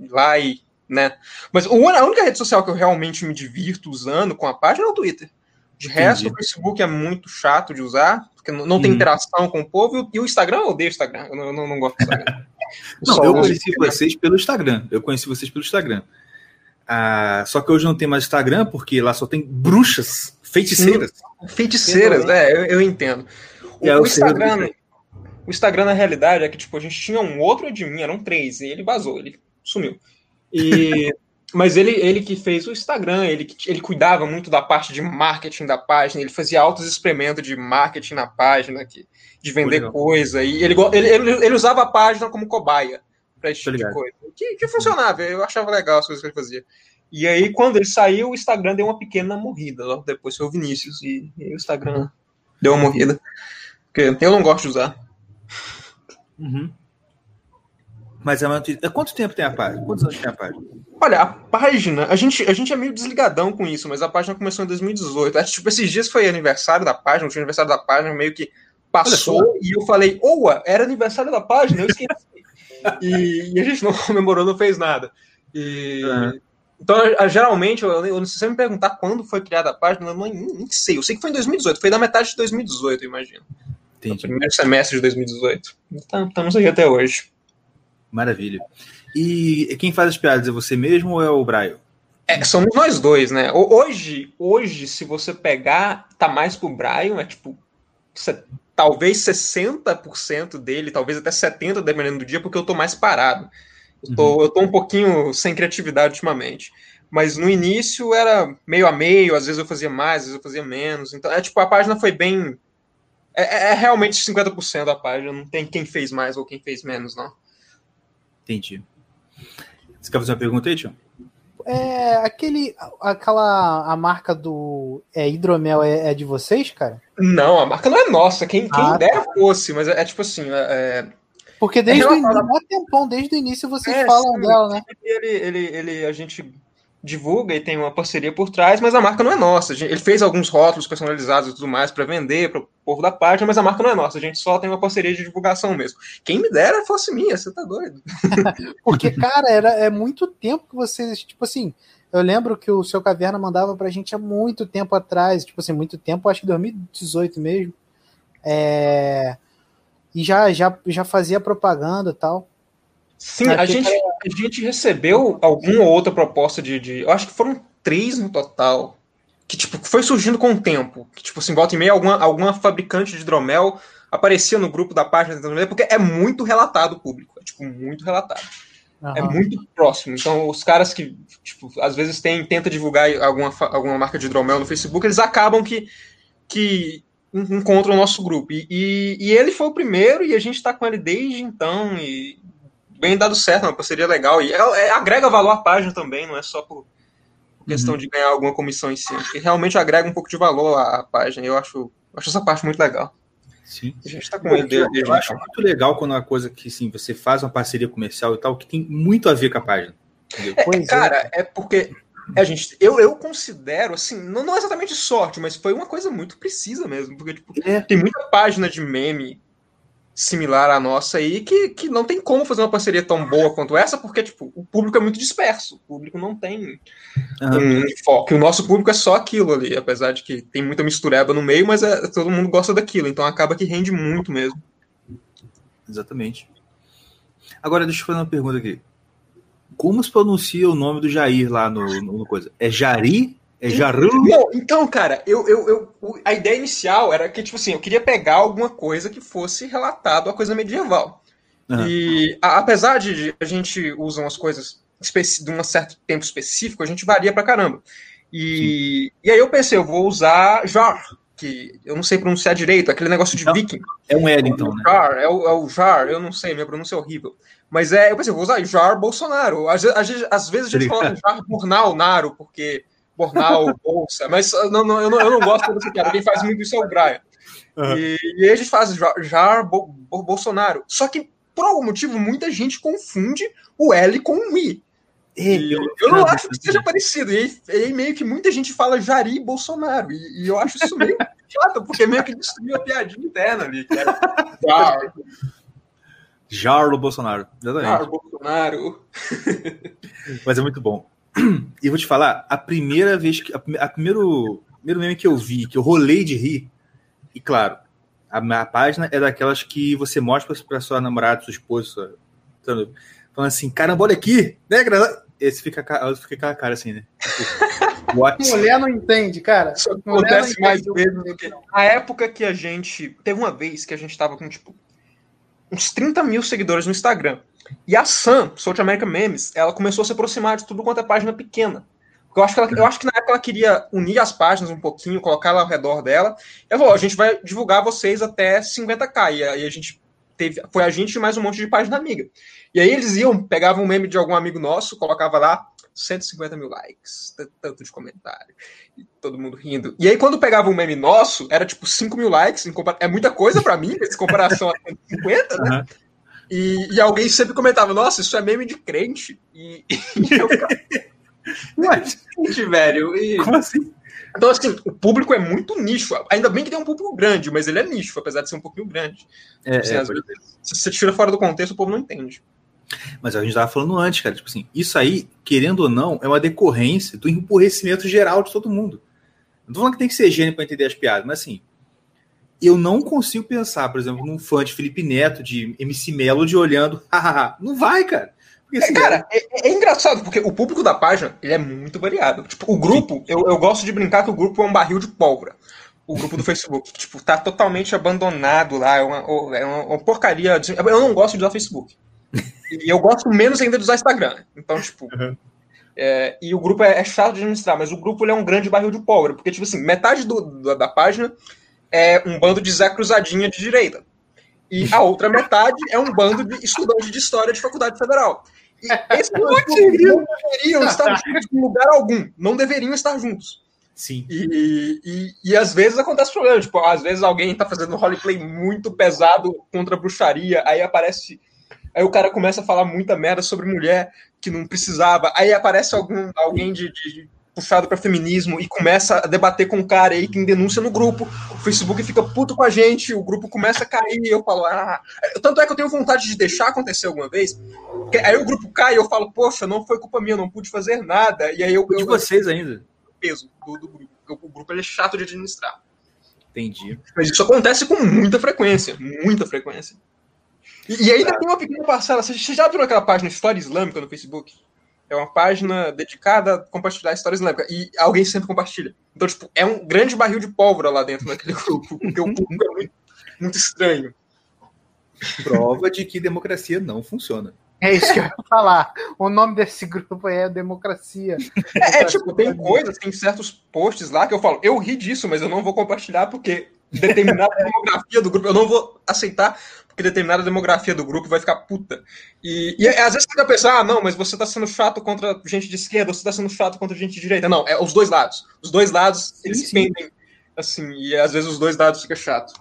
lá e né? Mas a única rede social que eu realmente me divirto usando com a página é o Twitter. De resto, Entendi. o Facebook é muito chato de usar, porque não tem hum. interação com o povo, e o Instagram, eu odeio o Instagram, eu não, não, não gosto do Instagram. [laughs] não, eu conheci vocês pelo Instagram, eu conheci vocês pelo Instagram. Ah, só que hoje não tem mais Instagram, porque lá só tem bruxas, feiticeiras. Sim, feiticeiras, é, eu, eu entendo. O, é, o Instagram, o Instagram, na realidade, é que tipo, a gente tinha um outro admin, eram três, e ele vazou, ele sumiu. E mas ele, ele que fez o Instagram, ele, ele cuidava muito da parte de marketing da página, ele fazia altos experimentos de marketing na página, que, de vender Legal. coisa, e ele, ele, ele, ele, usava a página como cobaia para esse tipo de coisa. Que, que funcionava, eu achava legal as coisas que ele fazia. E aí, quando ele saiu, o Instagram deu uma pequena morrida. Logo depois foi o Vinícius, e, e o Instagram deu uma morrida. Porque eu não gosto de usar. Uhum. Mas é uma notícia. Quanto tempo tem a página? Quantos anos tem a página? Olha, a página, a gente, a gente é meio desligadão com isso, mas a página começou em 2018. Acho, tipo, esses dias foi aniversário da página, o aniversário da página meio que passou e eu falei, oa, era aniversário da página, eu esqueci. e, e, a gente não [laughs] comemorou, não fez nada. E, uhum. Então, geralmente, eu, eu, se você me perguntar quando foi criada a página, eu não, nem sei. Eu sei que foi em 2018, foi da metade de 2018, eu imagino. Entendi. No primeiro semestre de 2018. Então, estamos aí até hoje. Maravilha. E quem faz as piadas é você mesmo ou é o Braio? É, somos nós dois, né? Hoje, hoje, se você pegar, tá mais pro Brian, é tipo, talvez 60% dele, talvez até 70% dependendo do dia, porque eu tô mais parado. Eu tô, uhum. eu tô um pouquinho sem criatividade ultimamente. Mas no início era meio a meio, às vezes eu fazia mais, às vezes eu fazia menos. Então, é tipo, a página foi bem. É, é, é realmente 50% da página, não tem quem fez mais ou quem fez menos, não. Entendi. Você quer fazer uma pergunta aí, Tião? É, aquele, aquela, a marca do é, hidromel é, é, de vocês, cara? Não, a marca não é nossa, quem, quem ah, dera tá. fosse, mas é, é tipo assim, é, é porque desde é o início, tempão, desde o início vocês é, falam sim, dela, né? Ele, ele, ele, a gente divulga e tem uma parceria por trás, mas a marca não é nossa. Ele fez alguns rótulos personalizados e tudo mais para vender para o povo da página, mas a marca não é nossa. A gente só tem uma parceria de divulgação mesmo. Quem me dera fosse minha, você tá doido. [laughs] Porque, cara, era, é muito tempo que vocês, tipo assim, eu lembro que o seu Caverna mandava pra gente há muito tempo atrás, tipo assim, muito tempo, acho que 2018 mesmo. É... E já, já, já fazia propaganda e tal. Sim, a gente, a gente recebeu alguma outra proposta de, de. Eu acho que foram três no total. Que tipo, foi surgindo com o tempo. Que, tipo assim, volta e meia, alguma, alguma fabricante de hidromel aparecia no grupo da página porque é muito relatado o público. É tipo, muito relatado. Uhum. É muito próximo. Então, os caras que, tipo, às vezes tem, tenta divulgar alguma, alguma marca de hidromel no Facebook, eles acabam que, que encontram o nosso grupo. E, e, e ele foi o primeiro e a gente está com ele desde então. E bem dado certo, uma parceria legal. E é, é, agrega valor à página também, não é só por, questão uhum. de ganhar alguma comissão em si. Porque realmente agrega um pouco de valor à, à página. Eu acho, acho essa parte muito legal. Sim. A gente tá com ele. Eu, eu acho muito legal quando é uma coisa que sim, você faz uma parceria comercial e tal, que tem muito a ver com a página. É, cara, é. é porque a gente, eu, eu considero, assim, não, não exatamente sorte, mas foi uma coisa muito precisa mesmo. Porque tipo, é. tem muita página de meme similar à nossa aí, que, que não tem como fazer uma parceria tão boa quanto essa, porque tipo, o público é muito disperso, o público não tem uhum. um foco. O nosso público é só aquilo ali, apesar de que tem muita mistureba no meio, mas é, todo mundo gosta daquilo, então acaba que rende muito mesmo. Exatamente. Agora, deixa eu fazer uma pergunta aqui. Como se pronuncia o nome do Jair lá no, no, no coisa? É Jari é Jaru? Não, então, cara, eu, eu, eu, a ideia inicial era que, tipo assim, eu queria pegar alguma coisa que fosse relatado a coisa medieval. Uhum. E a, apesar de a gente usar umas coisas de um certo tempo específico, a gente varia pra caramba. E, e aí eu pensei, eu vou usar Jar, que eu não sei pronunciar direito, aquele negócio de viking. É um L, então, né? Jar, é o, é o Jar, eu não sei, minha pronúncia é horrível. Mas é, eu pensei, eu vou usar Jar Bolsonaro. Às, às, às vezes a gente fala Jar Bornal Naro, porque Bornal, Bolsa, mas não, não, eu, não, eu não gosto dessa piada. Quem faz muito isso é o Brian. Uhum. E, e aí a gente faz Jar Bo, Bo, Bolsonaro. Só que, por algum motivo, muita gente confunde o L com o I. E eu, eu não acho que seja parecido. E aí, meio que muita gente fala Jari Bolsonaro. E, e eu acho isso meio [laughs] chato, porque meio que destruiu a piadinha interna ali. Jar. Jarlo Bolsonaro. Exatamente. Jar Bolsonaro. Mas é muito bom. E vou te falar, a primeira vez que. A, a primeiro, primeiro meme que eu vi, que eu rolei de rir, e claro, a, a página é daquelas que você mostra para sua namorada, sua esposa, falando assim, caramba, olha aqui, né, Esse fica, fica aquela cara assim, né? [laughs] What? Mulher não entende, cara. Isso acontece mais vezes do que. A época que a gente. Teve uma vez que a gente tava com, tipo, uns 30 mil seguidores no Instagram. E a Sam, South American Memes, ela começou a se aproximar de tudo quanto é página pequena. Eu acho, que ela, eu acho que na época ela queria unir as páginas um pouquinho, colocar ela ao redor dela. E ela falou: a gente vai divulgar vocês até 50k. E aí a gente teve. Foi a gente e mais um monte de página amiga. E aí eles iam, pegavam um meme de algum amigo nosso, colocava lá 150 mil likes, tanto de comentário, e todo mundo rindo. E aí, quando pegava um meme nosso, era tipo 5 mil likes, é muita coisa para mim, em comparação a 150, né? Uhum. E, e, alguém sempre comentava, nossa, isso é meme de crente. E, [laughs] e eu ficava, [laughs] Mas, velho. E... Como assim? Então, assim, o público é muito nicho. Ainda bem que tem um público grande, mas ele é nicho, apesar de ser um pouquinho grande. É, assim, é, vezes, se você tira fora do contexto, o povo não entende. Mas a gente estava falando antes, cara. Tipo assim, isso aí, querendo ou não, é uma decorrência do empurrecimento geral de todo mundo. Não tô falando que tem que ser gênio para entender as piadas, mas assim, eu não consigo pensar, por exemplo, num fã de Felipe Neto, de MC Melody, olhando, [laughs] hahaha. não vai, cara. Assim, é, cara, é, é, engraçado, porque o público da página ele é muito variado. Tipo, o grupo, eu, eu gosto de brincar que o grupo é um barril de pólvora. O grupo do [laughs] Facebook, tipo, tá totalmente abandonado lá, é uma, é uma porcaria. De, eu não gosto de usar Facebook. [laughs] E eu gosto menos ainda de usar Instagram. Então, tipo. Uhum. É, e o grupo é, é, chato de administrar, mas o grupo é um grande barril de pólvora, porque, tipo assim, metade do, do, da página é um bando de Zé Cruzadinha de direita. E a outra metade é um bando de estudantes de história de faculdade federal. [laughs] E esses não deveriam [laughs] estar juntos em lugar algum. Não deveriam estar juntos. Sim. E, e, e, às vezes acontece problema. Tipo, às vezes alguém está fazendo um roleplay muito pesado contra a bruxaria, aí aparece Aí o cara começa a falar muita merda sobre mulher que não precisava. Aí aparece algum, alguém de, de puxado para feminismo e começa a debater com o cara aí que denúncia no grupo. O Facebook fica puto com a gente, o grupo começa a cair e eu falo, ah. Tanto é que eu tenho vontade de deixar acontecer alguma vez. Aí o grupo cai e eu falo, poxa, não foi culpa minha, eu não pude fazer nada. E aí eu. De vocês ainda? Peso do, do grupo. O grupo é chato de administrar. Entendi. Mas isso acontece com muita frequência, muita frequência. E, e ainda tem uma pequena parcela. Você já viu aquela página História Islâmica no Facebook? É uma página dedicada a compartilhar história islâmica. E alguém sempre compartilha. Então, tipo, é um grande barril de pólvora lá dentro daquele [laughs] grupo, porque o público é muito, muito estranho. Prova de que democracia não funciona. É isso que eu ia falar. O nome desse grupo é Democracia. É, é tipo, tem coisas, tem certos posts lá que eu falo, eu ri disso, mas eu não vou compartilhar porque determinada demografia do grupo eu não vou aceitar porque determinada demografia do grupo vai ficar puta. E, e às vezes você vai pensar, ah, não, mas você tá sendo chato contra gente de esquerda, você tá sendo chato contra gente de direita. Não, é os dois lados. Os dois lados, sim, eles sim. pendem, assim, e às vezes os dois lados fica chato.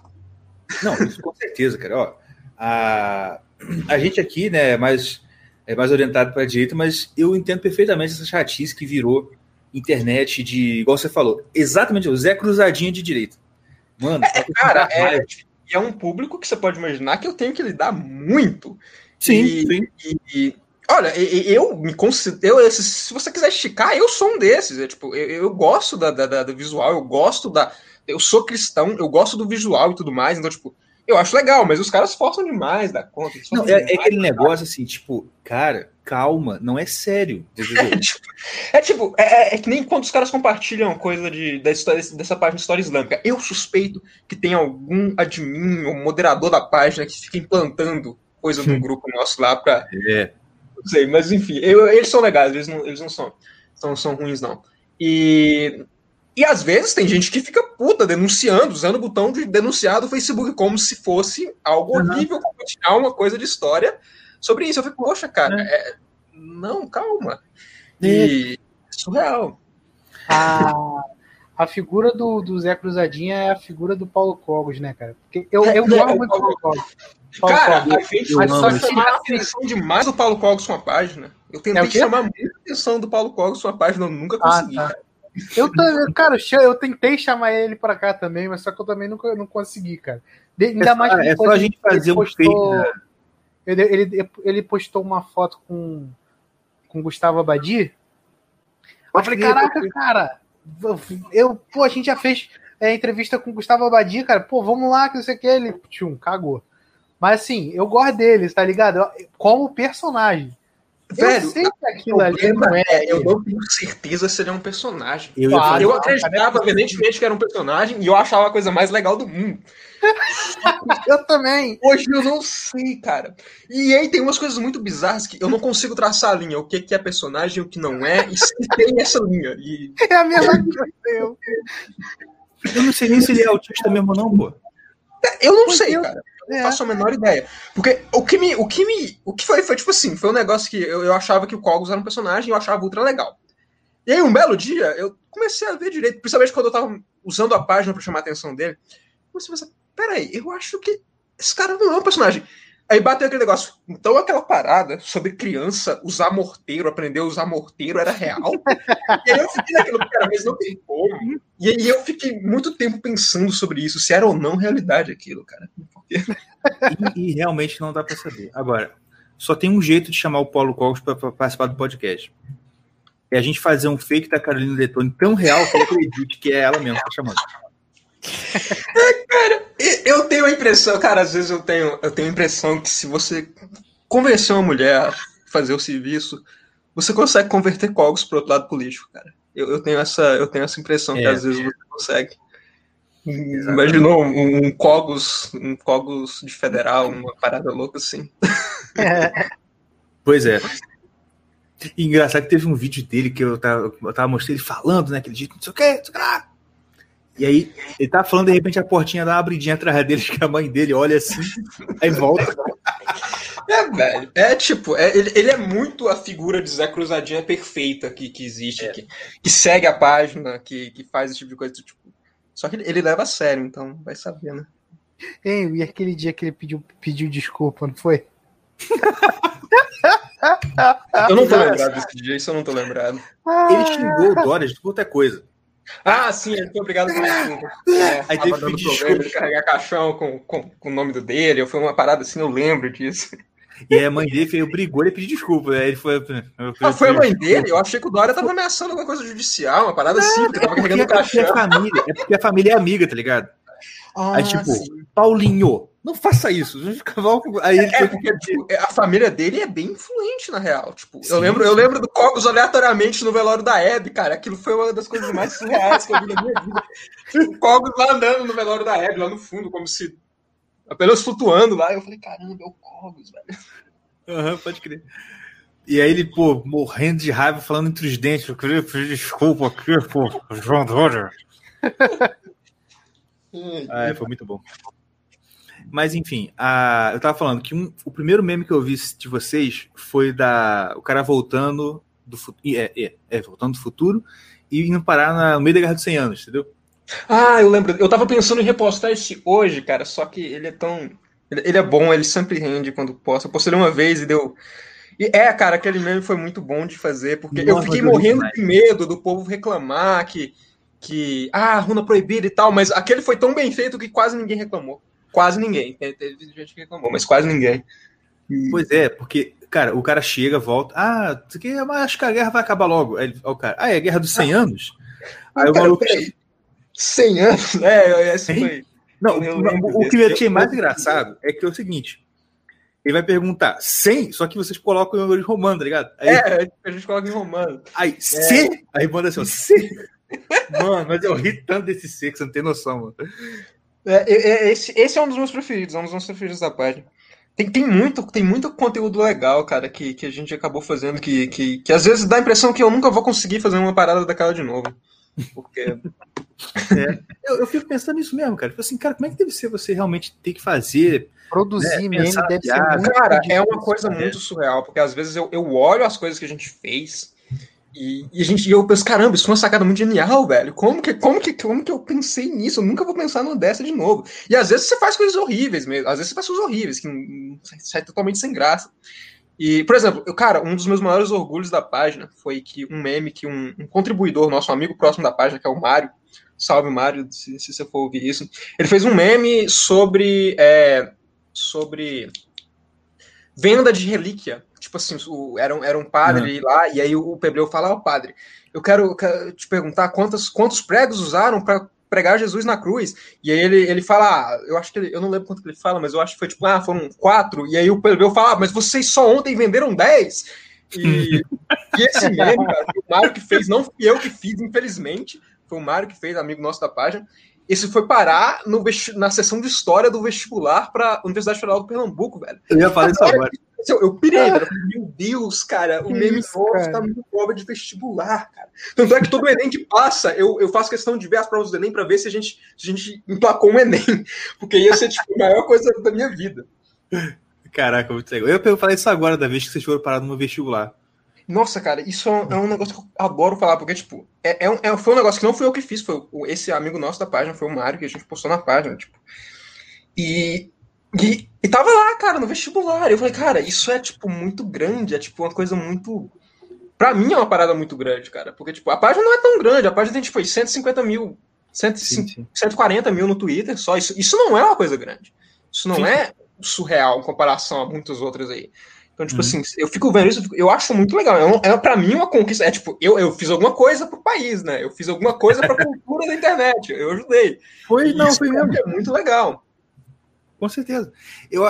Não, isso com certeza, cara. Ó, a, a gente aqui, né, é mais, é mais orientado para a direita, mas eu entendo perfeitamente essa chatice que virou internet de, igual você falou, exatamente o Zé Cruzadinha de direita. Mano, é, cara, é, é um público que você pode imaginar que eu tenho que lidar muito. Sim, e, sim. E, e, olha, eu me considero. Se você quiser esticar, eu sou um desses. É, tipo, eu, eu gosto da, da, da, do visual, eu gosto da. Eu sou cristão, eu gosto do visual e tudo mais. Então, tipo, eu acho legal, mas os caras forçam demais da conta. Não, é, é, aquele negócio assim, tipo, cara, calma, não é sério. [laughs] É tipo, é, tipo é, é, que nem quando os caras compartilham coisa de, da história, dessa página de história islâmica. Eu suspeito que tem algum admin ou moderador da página que fica implantando coisa do grupo nosso lá pra. É. Não sei, mas enfim, eu, eles são legais, eles não, eles não são, são, são ruins, não. E e às vezes tem gente que fica puta denunciando, usando o botão de denunciar do Facebook como se fosse algo uhum. horrível compartilhar uma coisa de história sobre isso. Eu fico, poxa, cara, é. É... não, calma. E é. surreal. A, a figura do, do Zé Cruzadinha é a figura do Paulo Cogos, né, cara? Porque eu, eu gosto é, muito do Paulo Cogos. cara, a gente só chamar a atenção demais do Paulo Cogos com a página. Eu tentei é chamar muita atenção do Paulo Cogos com a página, eu nunca ah, consegui. Ah, tá. Eu, cara, eu tentei chamar ele pra cá também, mas só que eu também nunca não consegui, cara. Ainda é mais só, é só a gente fazer um postou, né? Ele, ele, ele postou uma foto com, com Gustavo Abadi. Eu falei, caraca, cara, eu, pô, a gente já fez é, entrevista com Gustavo Abadi, cara, pô, vamos lá, que não sei o que, ele, tchum, cagou. Mas assim, eu gosto dele, tá ligado? Como personagem. Velho, eu sei que aquilo ali não é. eu não tenho certeza se ele é um personagem. Eu, Claro. falar- Eu acreditava evidentemente que era um personagem e eu achava a coisa mais legal do mundo. [laughs] Eu também. Hoje eu não sei, cara. E aí tem umas coisas muito bizarras que eu não consigo traçar a linha, o que, que é personagem e o que não é, e se tem essa linha. E [laughs] É a mesma coisa. Eu. eu não sei nem se ele é autista mesmo ou não, pô. eu não Pois sei, eu- cara. É. Não faço a menor ideia. Porque o que me. O que me. O que foi, foi tipo assim, foi um negócio que eu, eu achava que o Cogos era um personagem e eu achava ultra legal. E aí, um belo dia, eu comecei a ver direito, principalmente quando eu tava usando a página pra chamar a atenção dele. Comecei a pensar, peraí, eu acho que esse cara não é um personagem. Aí bateu aquele negócio. Então aquela parada sobre criança usar morteiro, aprender a usar morteiro era real. e aí eu fiquei naquilo, cara, mas não tem como. E aí eu fiquei muito tempo pensando sobre isso, se era ou não realidade aquilo, cara. E, e realmente não dá pra saber. Agora, só tem um jeito de chamar o Paulo Cogos pra participar do podcast. É a gente fazer um fake da Carolina Detone tão real que eu acredite que é ela mesmo que tá chamando. E- Eu tenho a impressão, cara, às vezes eu tenho, eu tenho a impressão que se você convencer uma mulher a fazer o serviço, você consegue converter cogos pro outro lado político, cara. Eu, eu tenho essa, eu tenho essa impressão que É. às vezes você consegue. Imaginou um, um cogos, um cogos de federal, uma parada louca assim. Pois é. E engraçado que teve um vídeo dele que eu tava, eu tava mostrando ele falando, né? Aquele jeito, não sei o que, não sei o que lá. E aí, ele tava falando, de repente a portinha dá uma abridinha atrás dele, [laughs] que a mãe dele olha assim, aí volta. É, velho. É tipo, é- ele, ele é muito a figura de Zé Cruzadinha perfeita que, que existe, que, que segue a página, que, que faz esse tipo de coisa. Tipo, só que ele, ele leva a sério, então vai saber, né? Ei, e aquele dia que ele pediu, pediu desculpa, não foi? Eu não tô lembrado desse dia, isso eu não tô lembrado. Ele xingou o Dória de outra coisa. Ah, sim, foi obrigado por desculpa. É, Aí tava teve dando pedir problema de carregar caixão com, com, com o nome do dele, foi uma parada assim, eu lembro disso. E aí a mãe dele fez, brigou, ele pediu desculpa. Aí ele foi. Ah, foi a mãe dele? Eu achei que o Dória tava ameaçando alguma coisa judicial, uma parada assim, porque É tava porque, carregando é porque a caixão. família, é porque a família é amiga, tá ligado? Ah, Aí, tipo, sim. Paulinho, não faça isso. [laughs] Aí ele É, porque tipo, a família dele é bem influente, na real. Tipo, Sim, eu, lembro, eu lembro do Cogos aleatoriamente no velório da Hebe, cara. Aquilo foi uma das coisas mais surreais que eu vi na minha vida. O Cogos lá andando no velório da Hebe, lá no fundo, como se apenas flutuando lá. Eu falei, caramba, é o Cogos, velho. Aham, pode crer. E aí ele, pô, morrendo de raiva, falando entre os dentes, eu queria pedir desculpa aqui, pô, João Dória. [laughs] Ah, foi muito bom. Mas enfim, a- eu tava falando que um- o primeiro meme que eu vi de vocês foi da o cara voltando do futuro, é, é, é, voltando do futuro e indo parar na- no meio da Guerra dos 100 anos, entendeu? Ah, eu lembro. Eu tava pensando em repostar esse hoje, cara, só que ele é tão. Ele, ele é bom, ele sempre rende quando posta. Eu postei uma vez e deu. E é, cara, aquele meme foi muito bom de fazer, porque eu Nossa, fiquei eu ri morrendo demais. de medo do povo reclamar que. que ah, runa proibida e tal, mas aquele foi tão bem feito que quase ninguém reclamou. Quase ninguém. Te- Teve gente que reclamou, mas quase ninguém. Pois é, porque, cara, o cara chega, volta, ah, mas acho que a guerra vai acabar logo. Aí ó, o cara, ah, é a Guerra dos 100 anos? Aí o Cara, maluco peraí. 100 anos? É, esse Hein? foi. Não, o- que eu achei mais engraçado é que é o seguinte: ele vai perguntar 100, só que vocês colocam de romano, tá ligado? Aí, É, a gente coloca em romano. aí C, aí manda assim, C. [laughs] Mano, mas eu ri tanto desse C que você não tem noção, mano. É, é, é, esse, esse é um dos meus preferidos, é um dos meus preferidos da página. Tem, tem, muito, tem muito conteúdo legal, cara, que, que a gente acabou fazendo, que, que, que às vezes dá a impressão que eu nunca vou conseguir fazer uma parada daquela de novo. Porque. [laughs] Eu, eu fico pensando nisso mesmo, cara. Tipo assim, cara, como é que deve ser você realmente ter que fazer? Produzir É, meme pensar deve ser piada. muito Cara, é uma coisa né? muito surreal, porque às vezes eu, eu olho as coisas que a gente fez e, e a gente, eu penso, caramba, isso foi uma sacada muito genial, velho. Como que, como, que, como que eu pensei nisso? Eu nunca vou pensar numa dessa de novo. E às vezes você faz coisas horríveis mesmo. Às vezes você faz coisas horríveis, que sai totalmente sem graça. E, por exemplo, eu, cara, um dos meus maiores orgulhos da página foi que um meme que um, um contribuidor, nosso amigo próximo da página, que é o Mário, salve Mário, se, se você for ouvir isso, ele fez um meme sobre. é, sobre venda de relíquia. Tipo assim, o- era, um, era um padre lá, e aí o, o Pebreu fala ao padre: Eu quero, eu quero te perguntar quantos, quantos pregos usaram para pregar Jesus na cruz. E aí ele, ele fala: ah, Eu acho que ele, eu não lembro quanto que ele fala, mas eu acho que foi tipo, ah, foram quatro. E aí o Pebreu fala: ah, Mas vocês só ontem venderam dez. E, e esse meme, cara, o Mário que fez, não fui eu que fiz, infelizmente. Foi o Mário que fez, amigo nosso da página. Esse foi parar no na sessão de história do vestibular para Universidade Federal do Pernambuco, velho. Eu ia falar isso agora. Eu, eu pirei, velho. Meu Deus, cara, o meme novo tá muito prova de vestibular, cara. Tanto é que todo Enem que passa, eu, eu faço questão de ver as provas do Enem para ver se a, gente, se a gente emplacou um Enem. [laughs] Porque ia ser, tipo, a maior coisa da minha vida. Caraca, muito legal. Eu ia falar isso agora, da vez que vocês foram parar no vestibular. Nossa, cara, isso é um negócio que eu adoro falar, porque, tipo, é, é, é, foi um negócio que não fui eu que fiz, foi esse amigo nosso da página, foi o Mário, que a gente postou na página, tipo. E, e, e tava lá, cara, no vestibular. Eu falei, cara, isso é, tipo, muito grande, é, tipo, uma coisa muito. Pra mim é uma parada muito grande, cara, porque, tipo, a página não é tão grande, a página tem, tipo, 150 mil, 150, sim, sim. 140 mil no Twitter só. Isso, isso não é uma coisa grande. Isso não sim. é surreal em comparação a muitas outras aí. Então, tipo uhum. assim, eu fico vendo isso, eu acho muito legal. É, é para mim uma conquista. É tipo, eu, eu fiz alguma coisa pro país, né? Eu fiz alguma coisa pra [laughs] cultura da internet. Eu ajudei. Foi, não, foi mesmo. É muito legal. Com certeza. Eu,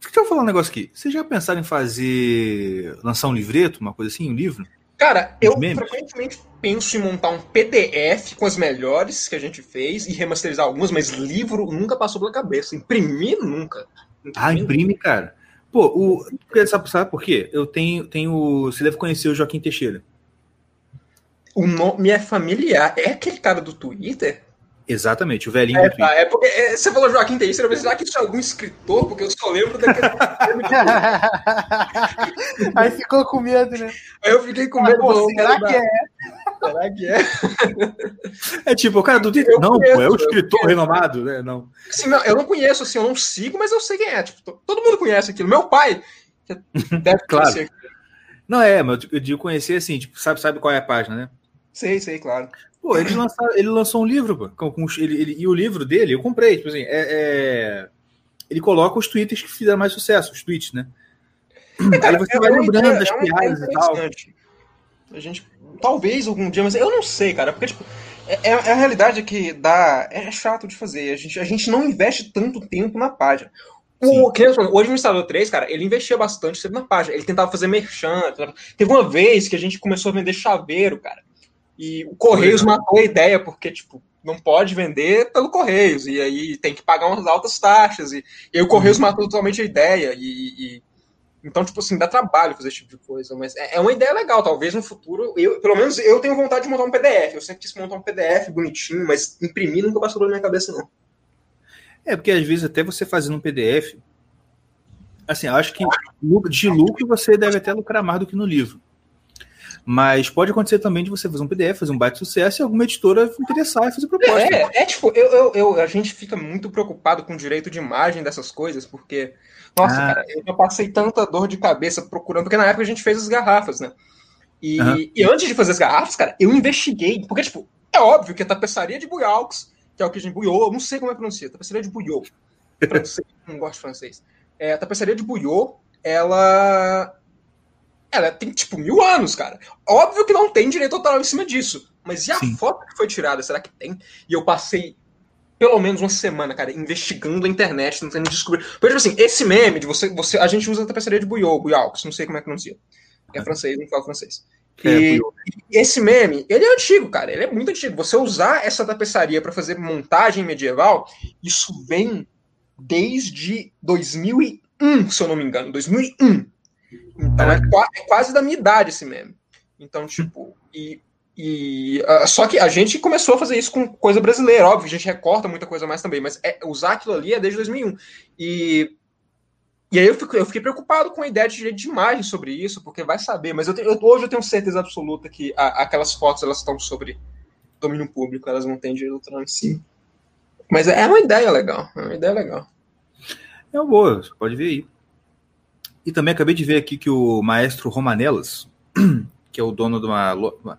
deixa eu falar um negócio aqui. Vocês já pensaram em fazer. lançar um livreto, uma coisa assim, um livro? Cara, eu frequentemente penso em montar um PDF com as melhores que a gente fez e remasterizar algumas, mas livro nunca passou pela cabeça. Imprimir nunca. Imprimir, ah, imprime, cara. Pô, o, sabe, sabe por quê? Eu tenho, tenho. Você deve conhecer o Joaquim Teixeira. O nome é familiar. É aquele cara do Twitter? Exatamente, o velhinho é, do Twitter. É porque é, você falou Joaquim Teixeira, mas será que isso é algum escritor? Porque eu só lembro daquele. [laughs] Aí ficou com medo, né? Aí eu fiquei com medo. Pô, será que é? Será que é? É tipo, o cara do Twitter. Não, conheço, pô, é o escritor renomado, né? Não. Assim, não, eu não conheço, assim, eu não sigo, mas eu sei quem é. Tipo, todo mundo conhece aquilo. Meu pai [laughs] deve claro. conhecer. Não é, mas eu digo conhecer assim, tipo, sabe, sabe qual é a página, né? Sei, sei, claro. Pô, ele, lançaram, ele lançou um livro, pô, com, com ele, ele, e o livro dele, eu comprei, tipo assim, é, é, ele coloca os tweets que fizeram mais sucesso, os tweets, né? É, Aí você é vai lembrando das piadas e tal. A gente Talvez algum dia, mas eu não sei, cara. Porque, tipo, é, é, é a realidade que dá. É chato de fazer. A gente, a gente não investe tanto tempo na página. O, hoje o administrador 3, cara, ele investia bastante sempre na página. Ele tentava fazer merchan. Teve uma vez que a gente começou a vender chaveiro, cara. E o Correios matou a ideia, porque, tipo, não pode vender pelo Correios. E aí tem que pagar umas altas taxas. E, e aí o Correios uhum. matou totalmente a ideia. E, e, então, tipo assim, dá trabalho fazer esse tipo de coisa, mas é, é uma ideia legal. Talvez no futuro, eu, pelo menos eu tenho vontade de montar um PDF. Eu sempre quis montar um PDF bonitinho, mas imprimir nunca passou pela minha cabeça, não. É, porque às vezes até você fazendo um PDF, assim, acho que de lucro você deve até lucrar mais do que no livro. Mas pode acontecer também de você fazer um PDF, fazer um baita sucesso e alguma editora interessar e fazer proposta. É, é tipo, eu, eu, eu, a gente fica muito preocupado com o direito de imagem dessas coisas, porque nossa, ah. cara, eu já passei tanta dor de cabeça procurando, porque na época a gente fez as garrafas, né? E, uhum. e antes de fazer as garrafas, cara, eu investiguei, porque, tipo, é óbvio que a tapeçaria de Buyaux, que é o que a gente Buyot, não sei como é que pronuncia, tapeçaria de Buyot. Francês, [laughs] não gosto de francês. É, a tapeçaria de Buyot, ela. Ela tem, tipo, mil anos, cara. Óbvio que não tem direito autoral em cima disso. Mas e a Sim. foto que foi tirada? Será que tem? E eu passei pelo menos uma semana, cara, investigando a internet, tentando descobrir. Por exemplo, assim, esse meme de você. você a gente usa a tapeçaria de Buyot, Buyaux, não sei como é que pronuncia. É francês, não falo francês. É, e, esse meme, ele é antigo, cara, ele é muito antigo. Você usar essa tapeçaria para fazer montagem medieval, isso vem desde 2001, se eu não me engano, 2001. Então é, é quase da minha idade esse meme. Então, tipo, e e, uh, só que a gente começou a fazer isso com coisa brasileira, óbvio, a gente recorta muita coisa mais também, mas é, usar aquilo ali é desde 2001. E, e aí eu, fico, eu fiquei preocupado com a ideia de direito de imagem sobre isso, porque vai saber, mas eu, tenho, eu hoje eu tenho certeza absoluta que a, aquelas fotos elas estão sobre domínio público, elas não têm direito autoral em si. Mas é uma ideia legal, é uma ideia legal. É uma boa, você pode ver aí. E também acabei de ver aqui que o maestro Romanelas, [clears throat] que é o dono de uma, uma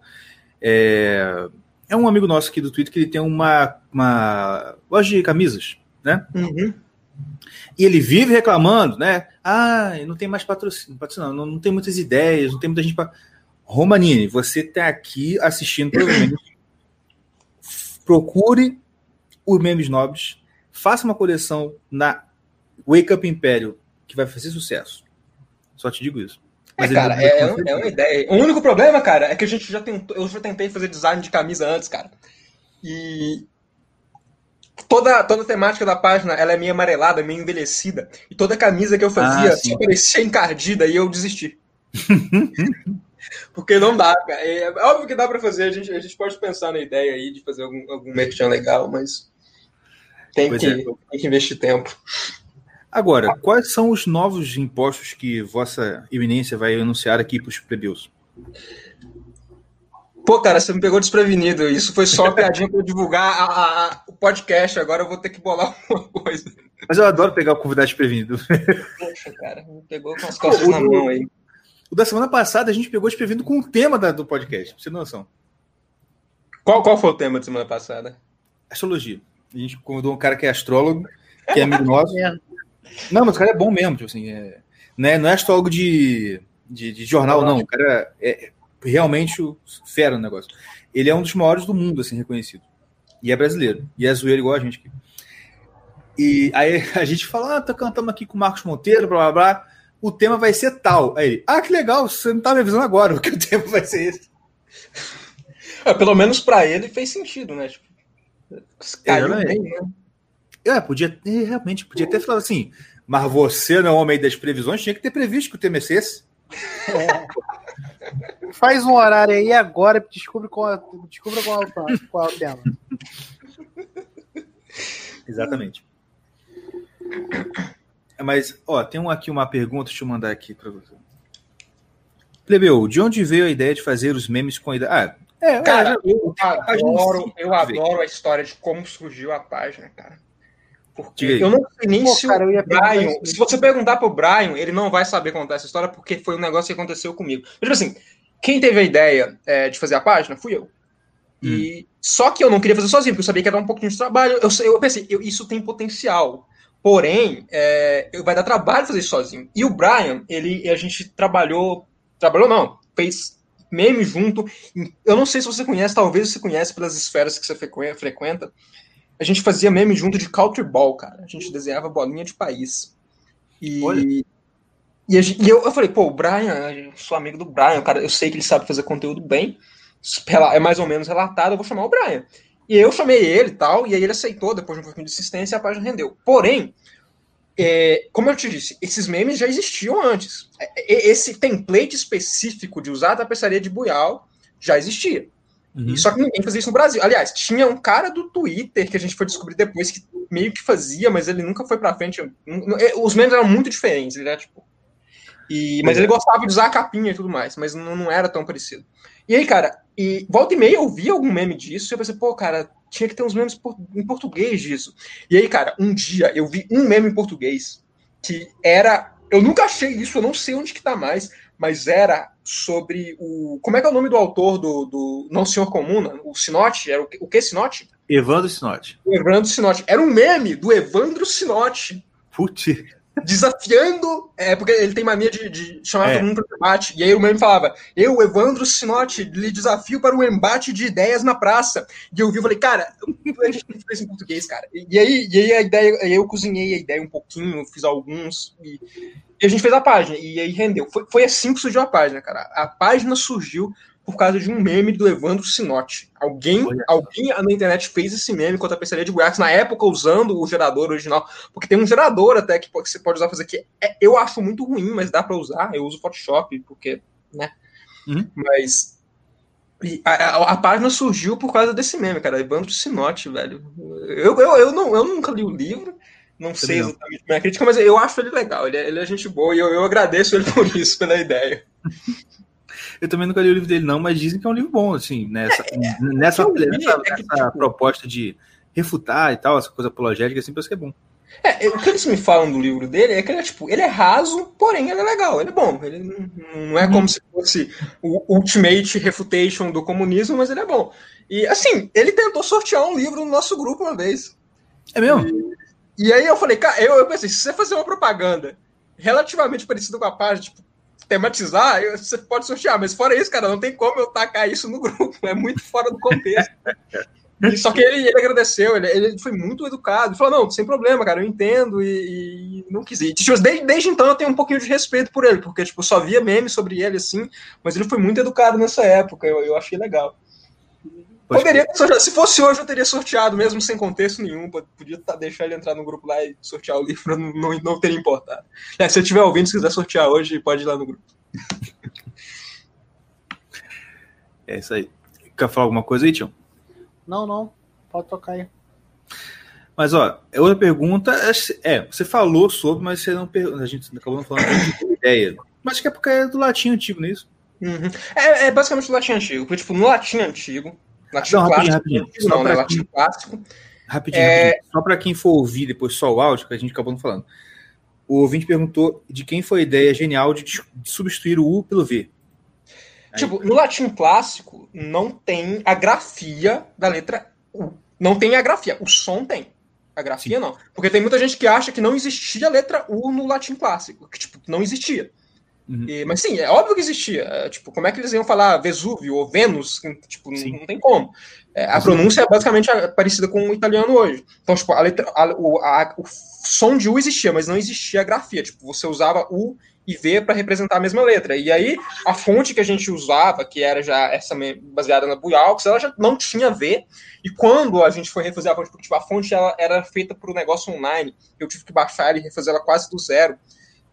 é, é um amigo nosso aqui do Twitter que ele tem uma, uma loja de camisas, né? Uhum. E ele vive reclamando, né? Ah, não tem mais patrocínio, patrocínio não, não tem muitas ideias, não tem muita gente para. Romanini, você está aqui assistindo provavelmente. [clears throat] Procure os memes nobres, faça uma coleção na Wake Up Império, que vai fazer sucesso. Só te digo isso. É, cara, é, é, uma ideia. O único problema, cara, é que a gente já tentou. Eu já tentei fazer design de camisa antes, cara. E toda, toda a temática da página ela é meio amarelada, meio envelhecida. E toda camisa que eu fazia ah, só parecia encardida e eu desisti. [laughs] Porque não dá, cara. É óbvio que dá para fazer, a gente, a gente pode pensar na ideia aí de fazer algum, algum merchan legal, mas tem que, é. tem que investir tempo. Agora, quais são os novos impostos que Vossa Eminência vai anunciar aqui para os plebeus? Pô, cara, você me pegou desprevenido. Isso foi só uma piadinha para divulgar a, a, a, o podcast. Agora eu vou ter que bolar [laughs] alguma coisa. Mas eu adoro pegar o convidado desprevenido. Poxa, cara, me pegou com as costas Pô, na mão aí. O da semana passada a gente pegou desprevenido com o tema da, do podcast, pra você ter noção. Qual, qual foi o tema da semana passada? Astrologia. A gente convidou um cara que é astrólogo, que é amigo nosso. Não, mas o cara é bom mesmo, tipo assim, é, né, não é astrólogo de, de, de jornal, não. O cara é, é realmente fera no negócio. Ele é um dos maiores do mundo, assim, reconhecido. E é brasileiro. E é zoeiro igual a gente aqui. E aí a gente fala, ah, tô cantando aqui com o Marcos Monteiro, blá blá blá. O tema vai ser tal. Aí ele, ah, que legal, você não tá me avisando agora que o tema vai ser esse. É, pelo menos para ele fez sentido, né? Tipo, caiu bem, né? É, podia ter, realmente, podia ter falado assim, mas você não é homem das previsões, tinha que ter previsto que o tema é esse. É. Faz um horário aí agora e descobre qual, é, descubra qual, é qual é o tema. Exatamente. Mas, ó, tem um aqui uma pergunta, deixa eu mandar aqui para você. Plebeu, de onde veio a ideia de fazer os memes com a ideia? Ah, é, cara, eu, eu adoro, eu adoro a história de como surgiu a página, cara. Porque eu não sei nem Pô, se cara, o Brian. Se você perguntar pro Brian, ele não vai saber contar essa história, porque foi um negócio que aconteceu comigo. Mas, tipo assim, quem teve a ideia é, de fazer a página fui eu. Hum. E só que eu não queria fazer sozinho, porque eu sabia que ia dar um pouquinho de trabalho. Eu, eu pensei, eu, isso tem potencial. Porém, é, vai dar trabalho fazer isso sozinho. E o Brian, ele, a gente trabalhou. Trabalhou não, fez meme junto. Eu não sei se você conhece, talvez você conhece pelas esferas que você frequenta a gente fazia meme junto de country ball, cara. A gente desenhava bolinha de país. E, e, a, e eu, eu falei, pô, o Brian, eu sou amigo do Brian, cara, eu sei que ele sabe fazer conteúdo bem, é mais ou menos relatado, eu vou chamar o Brian. E eu chamei ele e tal, e aí ele aceitou, depois de um pouquinho de assistência, a página rendeu. Porém, é, como eu te disse, esses memes já existiam antes. É, é, esse template específico de usar a tapeçaria de Buial já existia. Uhum. Só que ninguém fazia isso no Brasil. Aliás, tinha um cara do Twitter que a gente foi descobrir depois que meio que fazia, mas ele nunca foi pra frente. É, os memes eram muito diferentes. Ele era tipo. E, mas ele gostava de usar a capinha e tudo mais, mas não, não era tão parecido. E aí, cara, e volta e meia eu vi algum meme disso e eu pensei, pô, cara, tinha que ter uns memes em português disso. E aí, cara, um dia eu vi um meme em português que era. Eu nunca achei isso, eu não sei onde que tá mais, mas era sobre o. Como é que é o nome do autor do, do Não Senhor Comuna? O Sinote? Era o que, o que Sinote? Evandro Sinote. Evandro Sinote. Era um meme do Evandro Sinote. Putz. Desafiando. É, porque ele tem mania de, de chamar é. todo mundo para debate. E aí o meme falava: Eu, Evandro Sinote, lhe desafio para um embate de ideias na praça. E eu vi e falei, cara, a gente fez em português, cara. E aí, e aí a ideia, eu cozinhei a ideia um pouquinho, fiz alguns. E, e a gente fez a página, e aí rendeu. Foi, foi assim que surgiu a página, cara. A página surgiu por causa de um meme do Evandro Sinotti. Alguém, alguém na internet fez esse meme contra a pensaria de Goiás, na época usando o gerador original, porque tem um gerador até que, você pode usar fazer aqui. É, eu acho muito ruim, mas dá para usar. Eu uso Photoshop, porque, né? Uhum. Mas a, a, a, página surgiu por causa desse meme, cara. Evandro Sinotti, velho. Eu, eu, eu, não, eu nunca li o livro, não sei exatamente minha crítica, mas eu acho ele legal. Ele é, ele é gente boa e eu, eu agradeço ele [laughs] por isso, pela ideia. Eu também nunca li o livro dele, não, mas dizem que é um livro bom, assim, nessa, é, é, nessa, é nessa, é que, nessa tipo, proposta de refutar e tal, essa coisa apologética, assim, parece que é bom. É, o que eles me falam do livro dele é que ele é tipo, ele é raso, porém ele é legal, ele é bom. Ele não é como uhum. se fosse o Ultimate Refutation do comunismo, mas ele é bom. E assim, ele tentou sortear um livro no nosso grupo uma vez. É mesmo? E, e aí eu falei, cara, eu, eu pensei, se você fazer uma propaganda relativamente parecida com a página, tipo, tematizar, você pode sortear, mas fora isso, cara, não tem como eu tacar isso no [laughs] grupo, é muito fora do contexto. Só que ele, ele agradeceu, ele, ele foi muito educado. Falou: não, sem problema, cara, eu entendo e, e não quis ir. Tipo, desde, desde então eu tenho um pouquinho de respeito por ele, porque tipo, só via memes sobre ele assim, mas ele foi muito educado nessa época, eu, eu achei legal. Poderia, se fosse hoje, eu teria sorteado, mesmo sem contexto nenhum. Podia tá, deixar ele entrar no grupo lá e sortear o livro, [laughs] não, não, não teria importado. É, se você estiver ouvindo, se quiser sortear hoje, pode ir lá no grupo. É isso aí. Quer falar alguma coisa aí, Tião? Não, não. Pode tocar aí. Mas, ó, outra pergunta é: você falou sobre, mas você não A gente acabou não falando de [coughs] ideia. Mas acho que é porque é do latim antigo, não é isso? Uhum. É, é, basicamente do latim antigo. Porque, tipo, no latim antigo, latim não, clássico, rapidinho, rapidinho. não, né? Quem... clássico. Rapidinho, é... rapidinho. só para quem for ouvir depois só o áudio, que a gente acabou não falando. O ouvinte perguntou de quem foi a ideia genial de, de substituir o U pelo V. Tipo, no latim clássico não tem a grafia da letra U. Não tem a grafia. O som tem. A grafia Sim. não. Porque tem muita gente que acha que não existia a letra U no latim clássico. Que, tipo, não existia. Uhum. E, mas sim, é óbvio que existia. É, tipo, como é que eles iam falar Vesúvio ou Vênus? Tipo, não, não, tem como. É, a pronúncia é basicamente parecida com o italiano hoje. Então, tipo, a letra, a, o, a, o som de U existia, mas não existia a grafia. Tipo, você usava U e V para representar a mesma letra. E aí, a fonte que a gente usava, que era já essa baseada na Buialx, ela já não tinha V. E quando a gente foi refazer a fonte, porque tipo, a fonte ela era feita para o negócio online, eu tive que baixar e refazer ela quase do zero.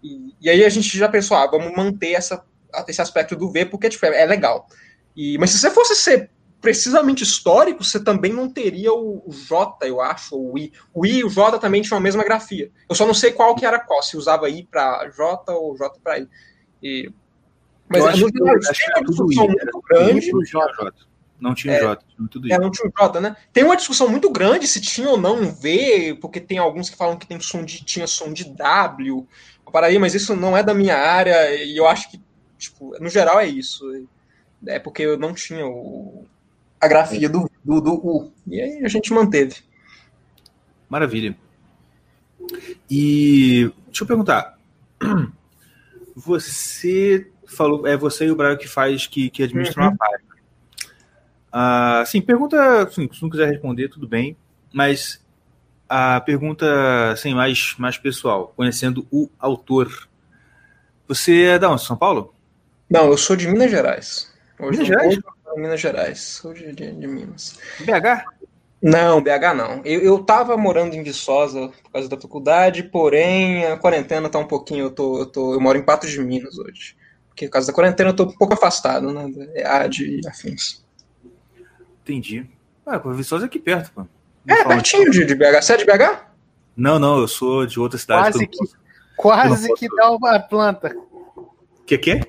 E, e aí a gente já pensou, ah, vamos manter essa, esse aspecto do V, porque tipo, é, é legal. E, mas se você fosse ser precisamente histórico, você também não teria o, J, eu acho, ou o I. O I e o J também tinham a mesma grafia. Eu só não sei qual que era qual, se usava I para J ou J para I. E... Mas eu acho que, tinha uma discussão muito grande. J. Não tinha é, J, tinha tudo É, não tinha J, né? Tem uma discussão muito grande se tinha ou não um V, porque tem alguns que falam que tem som de, tinha som de W, para aí, mas isso não é da minha área, e eu acho que, tipo, no geral é isso. É porque eu não tinha o, a grafia do, do, do U. E aí a gente manteve. Maravilha. E deixa eu perguntar. [clears throat] Você falou, é você e o Braio que faz, que, que administra uhum. uma página. Ah, sim, pergunta, se não quiser responder, tudo bem, mas a pergunta assim, mais, mais pessoal, conhecendo o autor. Você é da onde? São Paulo? Não, eu sou de Minas Gerais. Hoje Minas Gerais? Minas Gerais. Sou de, de, de, Minas. BH? Não, BH não. Eu, eu tava morando em Viçosa por causa da faculdade, porém a quarentena tá um pouquinho. Eu, tô, eu, tô, eu moro em Patos de Minas hoje. Porque por causa da quarentena eu tô um pouco afastado, né? EAD e afins. Entendi. Ah, Viçosa é aqui perto, pô. É, pertinho de, de BH. Você é de BH? Não, não, eu sou de outra cidade. Quase que, quase que dá uma planta. Que que?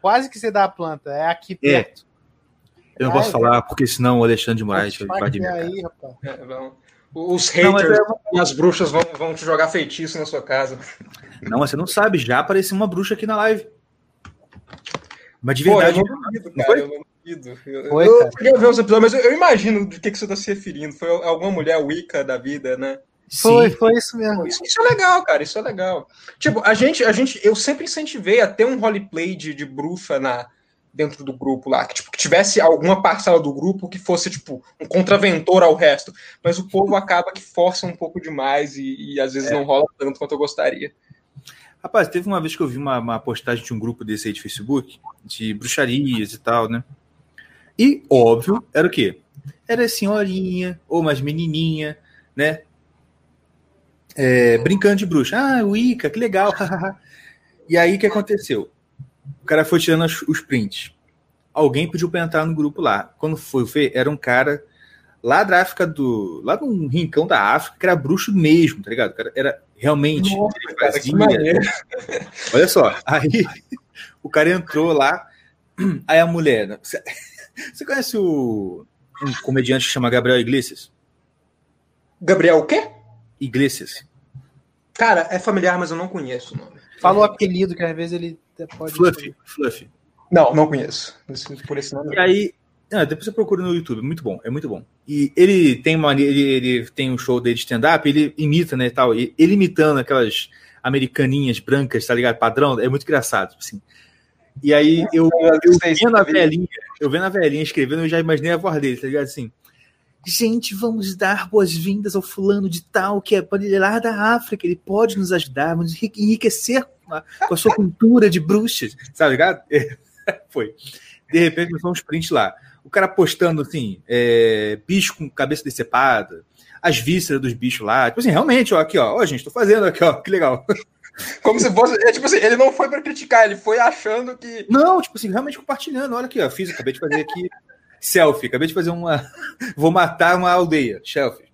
Quase que você dá a planta. É aqui é. perto. É. Eu não posso falar, porque senão o Alexandre de Moraes vai invadir aí, rapaz. É, Os haters não, é... as bruxas vão, vão te jogar feitiço na sua casa. Não, você não sabe, já apareceu uma bruxa aqui na live. Mas de verdade. Pô, eu não duvido, cara, não duvido. Eu, Foi, eu queria ver os episódios, mas eu, eu imagino do que, que você está se referindo. Foi alguma mulher Wicca da vida, né? Foi, Sim. foi isso mesmo. Isso, isso, é legal, cara. Isso é legal. Tipo, a gente, a gente, eu sempre incentivei a ter um roleplay de, de bruxa na, dentro do grupo lá, que, tipo, que tivesse alguma parcela do grupo que fosse, tipo, um contraventor ao resto. Mas o povo acaba que força um pouco demais e, e às vezes é. não rola tanto quanto eu gostaria. Rapaz, teve uma vez que eu vi uma, uma, postagem de um grupo desse aí de Facebook, de bruxarias e tal, né? E, óbvio, era o quê? Era senhorinha, ou umas menininha, né? É, brincando de bruxa. Ah, Wicca, que legal. [laughs] e aí, o que aconteceu? O cara foi tirando os prints. Alguém pediu para entrar no grupo lá. Quando foi ver, era um cara lá da África do. lá num rincão da África, que era bruxo mesmo, tá ligado? O cara era realmente. Nossa, cara, Olha só, aí [laughs] o cara entrou lá, [clears throat] aí a mulher. Você, conhece o um comediante que chama Gabriel Iglesias? Gabriel o quê? Iglesias. Cara, é familiar, mas eu não conheço o nome. Fala o apelido, que às vezes ele pode. Fluffy, Fluffy. Não, não conheço. Por esse nome. E aí, ah, depois você procura no YouTube, muito bom, é muito bom. E ele tem uma, ele, ele tem um show dele de stand-up, ele imita, né, tal, e ele imitando aquelas americaninhas brancas, tá ligado, padrão, é muito engraçado, assim. E aí eu, eu, eu vendo a velhinha, eu vendo a velhinha escrevendo, eu já imaginei a voz dele, tá ligado, assim. gente, vamos dar boas-vindas ao fulano de tal, que é lá da África, ele pode nos ajudar, vamos enriquecer com a sua cultura de bruxas, sabe ligado? [laughs] Foi. De repente, nós vamos print lá. O cara postando assim, é, bicho com cabeça decepada, as vísceras dos bichos lá. Tipo assim, realmente, ó, aqui, ó, ó, gente, tô fazendo aqui, ó, que legal. [laughs] Como se fosse. É, tipo assim, ele não foi para criticar, ele foi achando que. Não, tipo assim, realmente compartilhando. Olha aqui, ó, fiz, acabei de fazer aqui selfie, acabei de fazer uma. [laughs] Vou matar uma aldeia. Selfie.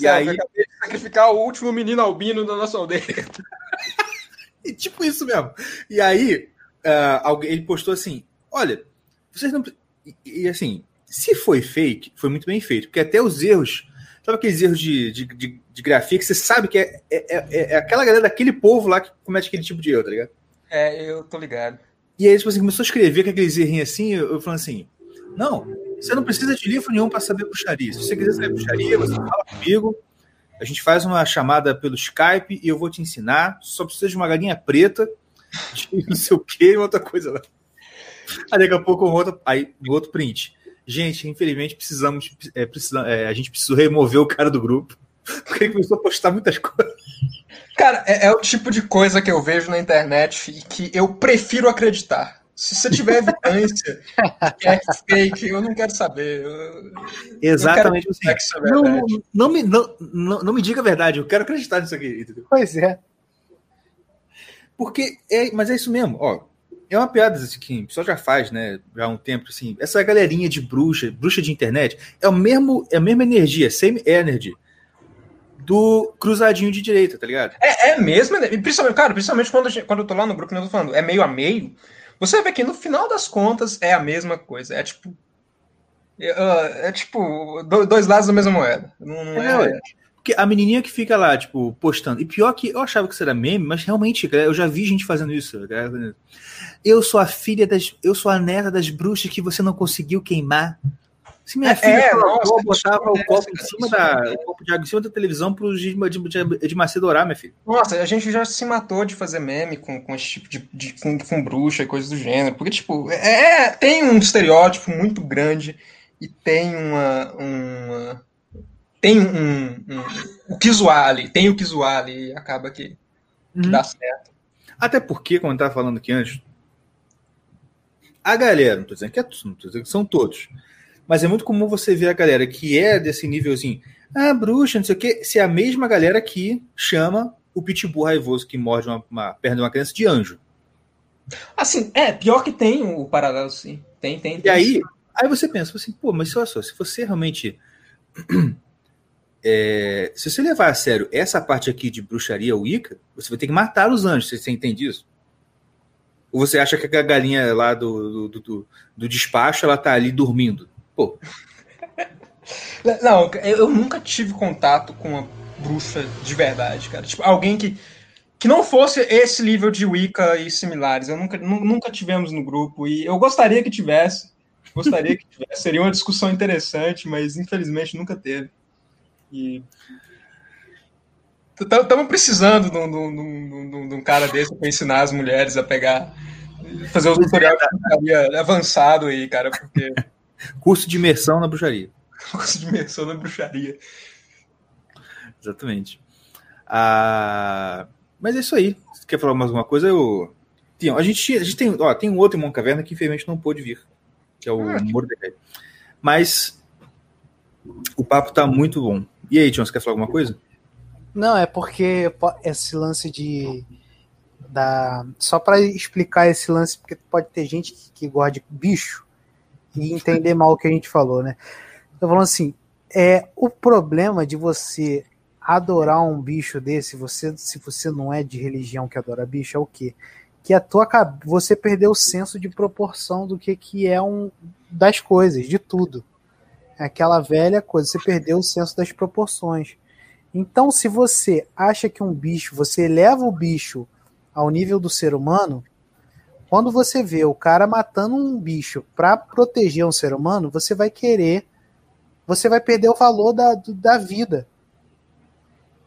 E aí. Acabei de sacrificar o último menino albino da nossa aldeia. [laughs] e tipo isso mesmo. E aí, uh, alguém, ele postou assim: olha, vocês não. E, e, assim, se foi fake, foi muito bem feito, porque até os erros. Sabe aqueles erros de, de, de, de grafia que você sabe que é, é, é, é, aquela galera daquele povo lá que comete aquele tipo de erro, tá ligado? É, eu tô ligado. E aí, tipo assim, começou a escrever com aqueles errinhos assim, eu, eu falando assim: não, você não precisa de livro nenhum para saber bruxaria. Se você quiser saber bruxaria, você fala comigo. A gente faz uma chamada pelo Skype e eu vou te ensinar. Só precisa de uma galinha preta, de [laughs] não sei o que outra coisa lá. Aí daqui a pouco um outro, aí, um outro print. Gente, infelizmente precisamos, é, precisamos é, a gente precisou remover o cara do grupo porque ele começou a postar muitas coisas. Cara, é, é, o tipo de coisa que eu vejo na internet e que eu prefiro acreditar. Se você tiver evidência que é fake, eu não quero saber. Eu, Exatamente. Eu quero assim. É não, não, me, não, não, não, me diga a verdade, eu quero acreditar nisso aqui. Entendeu? Pois é. Porque, é, mas é isso mesmo, ó. É uma piada assim, que o pessoal já faz, né? Já há um tempo, assim. Essa galerinha de bruxa, bruxa de internet, é, o mesmo, é a mesma energia, same energy do cruzadinho de direita, tá ligado? É, é mesmo, né? principalmente, cara, principalmente quando, quando eu tô lá no grupo, eu tô falando, é meio a meio. Você vê que no final das contas é a mesma coisa. É tipo. É, é tipo dois lados da mesma moeda. Não, não é, é. Porque a menininha que fica lá, tipo, postando. E pior que eu achava que isso era meme, mas realmente, eu já vi gente fazendo isso. Eu sou a filha das. Eu sou a neta das bruxas que você não conseguiu queimar. Se minha filha é, nossa, botava o copo em cima da o copo de água em cima da televisão para os de, de, de Macedo orar, minha filha. Nossa, a gente já se matou de fazer meme com, com esse tipo de, de com, com bruxa e coisas do gênero, porque tipo é, é tem um estereótipo muito grande e tem uma, uma tem um, um, o que zoar ali, tem o que zoar ali e acaba que, que uhum. dá certo. Até porque, como eu estava falando aqui antes, a galera, não estou dizendo que é, não tô dizendo que são todos mas é muito comum você ver a galera que é desse nívelzinho, ah, bruxa, não sei o quê, se é a mesma galera que chama o pitbull raivoso que morde uma, uma perna de uma criança de anjo. Assim, é, pior que tem o paralelo, sim. Tem, tem. tem e aí, aí você pensa assim, pô, mas olha só, se você realmente. [clears throat] É, se você levar a sério essa parte aqui de bruxaria Wicca, você vai ter que matar os anjos, você entende isso? Ou você acha que a galinha lá do, do, do, do despacho ela tá ali dormindo? Pô. Não, eu nunca tive contato com uma bruxa de verdade, cara. Tipo, alguém que, que não fosse esse nível de Wicca e similares. Eu nunca, nunca tivemos no grupo e eu gostaria que tivesse. Gostaria que tivesse. Seria uma discussão interessante, mas infelizmente nunca teve. E estamos precisando de um, de um cara desse para ensinar as mulheres a pegar, fazer o tutorial de avançado aí, cara, porque [laughs] Curso de imersão na bruxaria. [laughs] Curso de imersão na bruxaria. Exatamente. Ah, mas é isso aí. Você quer falar mais alguma coisa? Eu... A gente, a gente tem, ó, tem um outro irmão caverna que infelizmente não pôde vir, que é o ah, Mordecai. Mas o papo tá muito bom. E aí, Tião, você quer falar alguma coisa? Não, é porque esse lance de. Da, só para explicar esse lance, porque pode ter gente que, que gosta de bicho e entender mal o que a gente falou, né? Tô falando assim, é o problema de você adorar um bicho desse, você se você não é de religião que adora bicho, é o quê? Que a tua você perdeu o senso de proporção do que que é um das coisas, de tudo. É aquela velha coisa, você perdeu o senso das proporções. Então, se você acha que um bicho, você eleva o bicho ao nível do ser humano, quando você vê o cara matando um bicho para proteger um ser humano, você vai querer, você vai perder o valor da, da vida.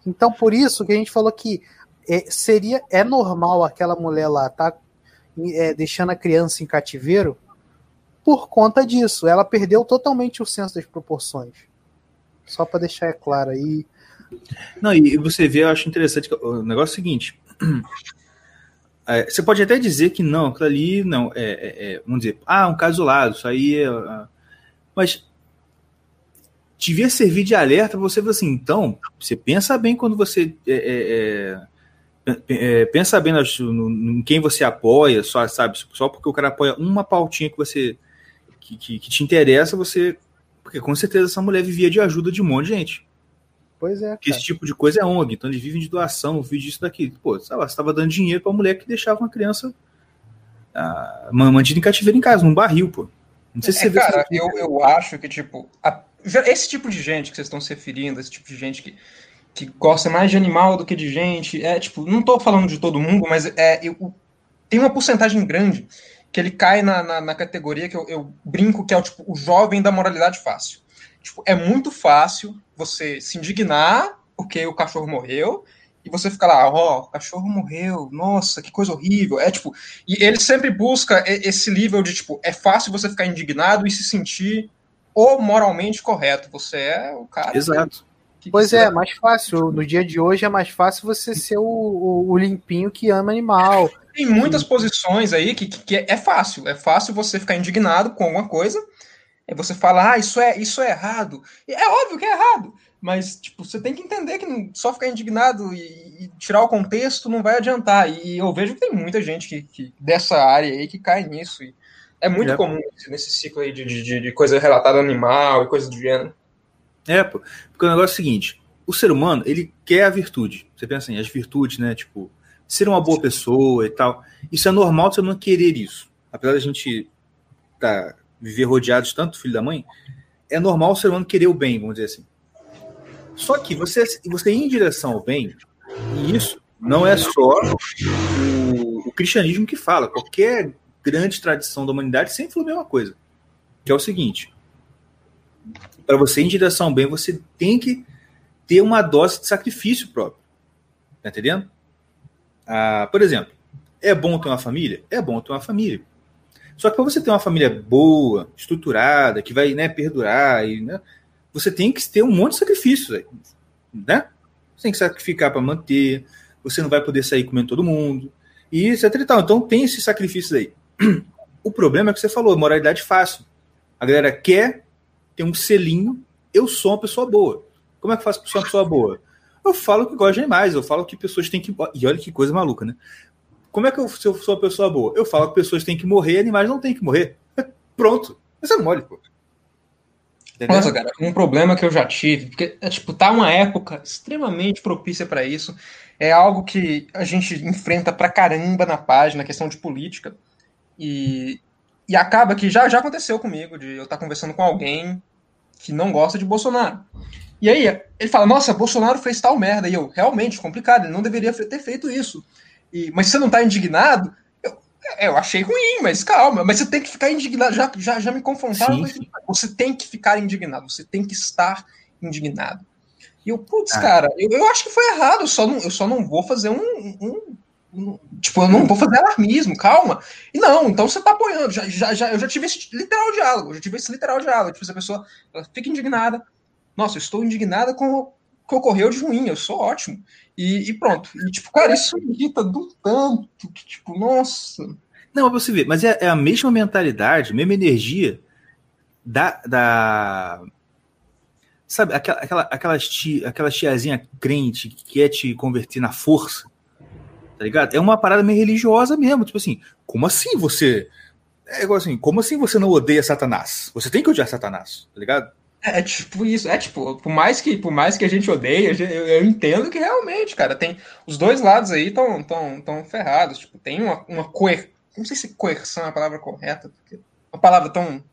Então, por isso que a gente falou que é, seria é normal aquela mulher lá tá é, deixando a criança em cativeiro por conta disso. Ela perdeu totalmente o senso das proporções. Só para deixar claro aí. Não, e você vê, eu acho interessante o negócio é o seguinte. [clears throat] É, você pode até dizer que não, aquilo ali não, é, é, é vamos dizer, ah, um caso isolado, isso aí é. é mas devia servir de alerta você assim, então, você pensa bem quando você é, é, pensa bem em quem você apoia, só sabe, só porque o cara apoia uma pautinha que você que, que, que te interessa, você porque com certeza essa mulher vivia de ajuda de um monte de gente. Pois é. Cara. Esse tipo de coisa é ONG, então eles vivem de doação, vivem disso daqui. Pô, sei lá, você estava dando dinheiro para mulher que deixava uma criança ah, mantida em cativeiro em casa, num barril, pô. Não sei se é, você cara, vê eu, eu acho que, tipo, a, esse tipo de gente que vocês estão se referindo, esse tipo de gente que, que gosta mais de animal do que de gente, é, tipo, não estou falando de todo mundo, mas é, eu, tem uma porcentagem grande que ele cai na, na, na categoria que eu, eu, brinco que é o, tipo, o jovem da moralidade fácil. Tipo, é muito fácil você se indignar porque o cachorro morreu e você fica lá, ó, oh, o cachorro morreu, nossa, que coisa horrível. É tipo, e ele sempre busca esse nível de tipo, é fácil você ficar indignado e se sentir ou moralmente correto. Você é o cara. Exato. Que, que pois é, é, mais fácil. No dia de hoje é mais fácil você ser o, o, o limpinho que ama animal. Tem muitas posições aí que, que, que é fácil. É fácil você ficar indignado com alguma coisa você fala, ah, isso é, isso é errado. E é óbvio que é errado, mas tipo, você tem que entender que só ficar indignado e, e tirar o contexto não vai adiantar. E eu vejo que tem muita gente que, que dessa área aí que cai nisso. E é muito é. comum nesse ciclo aí de, de, de coisa relatada animal e coisa do gênero. É, porque o negócio é o seguinte: o ser humano, ele quer a virtude. Você pensa assim, as virtudes, né? Tipo, ser uma boa pessoa e tal. Isso é normal você não querer isso. Apesar da gente tá viver rodeados de tanto filho da mãe, é normal o ser humano querer o bem, vamos dizer assim. Só que você, você ir em direção ao bem, e isso não é só o, o cristianismo que fala. Qualquer grande tradição da humanidade sempre falou a mesma coisa. Que é o seguinte: para você ir em direção ao bem, você tem que ter uma dose de sacrifício próprio. Tá entendendo? Ah, por exemplo, é bom ter uma família? É bom ter uma família. Só que para você ter uma família boa, estruturada, que vai né, perdurar, e, né, você tem que ter um monte de sacrifícios. Né? Você tem que sacrificar para manter, você não vai poder sair comendo todo mundo, e etc e tal. Então tem esses sacrifícios aí. [clears throat] O problema é que você falou, moralidade fácil. A galera quer ter um selinho, eu sou uma pessoa boa. Como é que eu faço para ser uma pessoa boa? Eu falo que gosto de animais, eu falo que pessoas têm que. E olha que coisa maluca, né? Como é que eu, se eu sou uma pessoa boa? Eu falo que pessoas têm que morrer, animais não têm que morrer. [laughs] Pronto. Isso é mole, pô. Entendeu? Nossa, cara, um problema que eu já tive, porque, é, tipo, tá uma época extremamente propícia para isso. É algo que a gente enfrenta pra caramba na página, questão de política. E, e acaba que já, já aconteceu comigo, de eu estar tá conversando com alguém que não gosta de Bolsonaro. E aí, ele fala, nossa, Bolsonaro fez tal merda. E eu, realmente, complicado, ele não deveria ter feito isso. E, mas você não está indignado? Eu, é, eu, achei ruim, mas calma. Mas você tem que ficar indignado. Já, já, já me confrontaram. Sim, sim. Você tem que ficar indignado. Você tem que estar indignado. E eu, putz, ah. cara, eu, eu acho que foi errado. Eu só não, eu só não vou fazer um, um, Tipo, eu não vou fazer alarmismo, calma. E não, então você tá apoiando. Já, já, já, eu já tive esse literal diálogo. Eu já tive esse literal diálogo. Tipo, a pessoa fica indignada. Nossa, eu estou indignada com que ocorreu de ruim. Eu sou ótimo. E, e, pronto. E, tipo, cara, isso irrita do tanto que, tipo, nossa. Não, você vê, mas é, é, a mesma mentalidade, mesma energia da. da sabe, aquela, aquela, aquelas, tia, aquelas tiazinha crente que quer te converter na força, tá ligado? É uma parada meio religiosa mesmo. Tipo assim, como assim você. É igual assim, como assim você não odeia Satanás? Você tem que odiar Satanás, tá ligado? É, é tipo isso, é tipo, por mais que, por mais que a gente odeie, eu, eu entendo que realmente, cara, tem os dois lados aí estão tão, tão ferrados, tipo, tem uma, uma coer, não sei se coerção é a palavra correta, porque uma palavra tão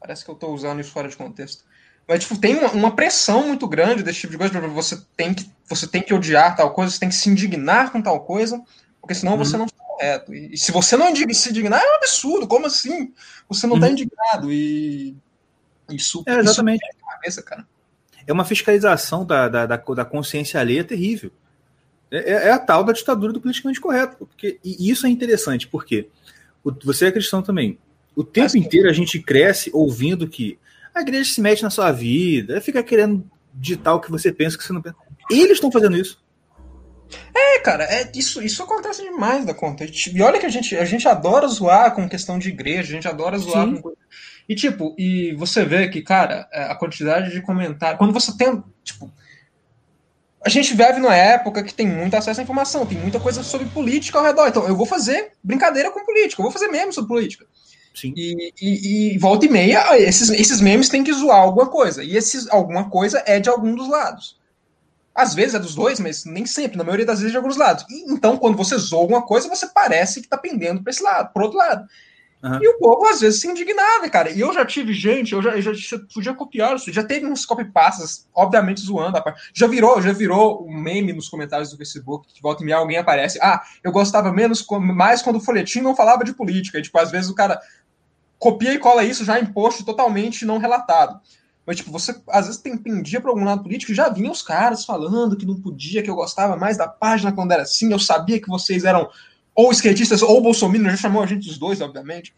parece que eu tô usando isso fora de contexto. Mas tipo, tem uma, uma pressão muito grande desse tipo de coisa, você tem que você tem que odiar tal coisa, você tem que se indignar com tal coisa, porque senão uhum. você não está correto. E, e, se você não se indignar, é um absurdo, como assim? Você não está uhum. indignado e isso, é, exatamente. Isso é, cabeça, cara. é uma fiscalização da, da, da, da consciência alheia terrível. É, é, é, a tal da ditadura do politicamente correto. Porque, e isso é interessante, porque o, você é cristão também. O tempo inteiro a gente cresce ouvindo que A igreja se mete na sua vida, fica querendo ditar o que você pensa que você não pensa. Eles estão fazendo isso. É, cara, é, isso, isso acontece demais da conta. E olha que a gente, a gente adora zoar com questão de igreja, a gente adora zoar Sim. com. E tipo, e você vê que, cara, é, a quantidade de comentários. Quando você tem. Tipo. A gente vive numa época que tem muito acesso à informação, tem muita coisa sobre política ao redor. Então, eu vou fazer brincadeira com política, eu vou fazer memes sobre política. Sim. E, e, e, volta e meia, esses, esses memes têm que zoar alguma coisa. E esses, alguma coisa é de algum dos lados. Às vezes é dos dois, mas nem sempre, na maioria das vezes é de alguns lados. E, então, quando você zoa alguma coisa, você parece que tá pendendo para esse lado, pro outro lado. Uhum. E o povo às vezes se indignava, cara. E eu já tive gente, eu já, eu já podia copiar isso, já teve uns copy-pastas, obviamente zoando a parte. Já virou, já virou um meme nos comentários do Facebook, que volta e meia alguém aparece. Ah, eu gostava menos, mais quando o folhetim não falava de política. E, tipo, às vezes o cara copia e cola isso já em post totalmente não relatado. Mas, tipo, você às vezes tem, pendia para algum lado político já vinham os caras falando que não podia, que eu gostava mais da página quando era assim, eu sabia que vocês eram ou skatistas ou bolsominions, já chamou a gente dos dois, obviamente.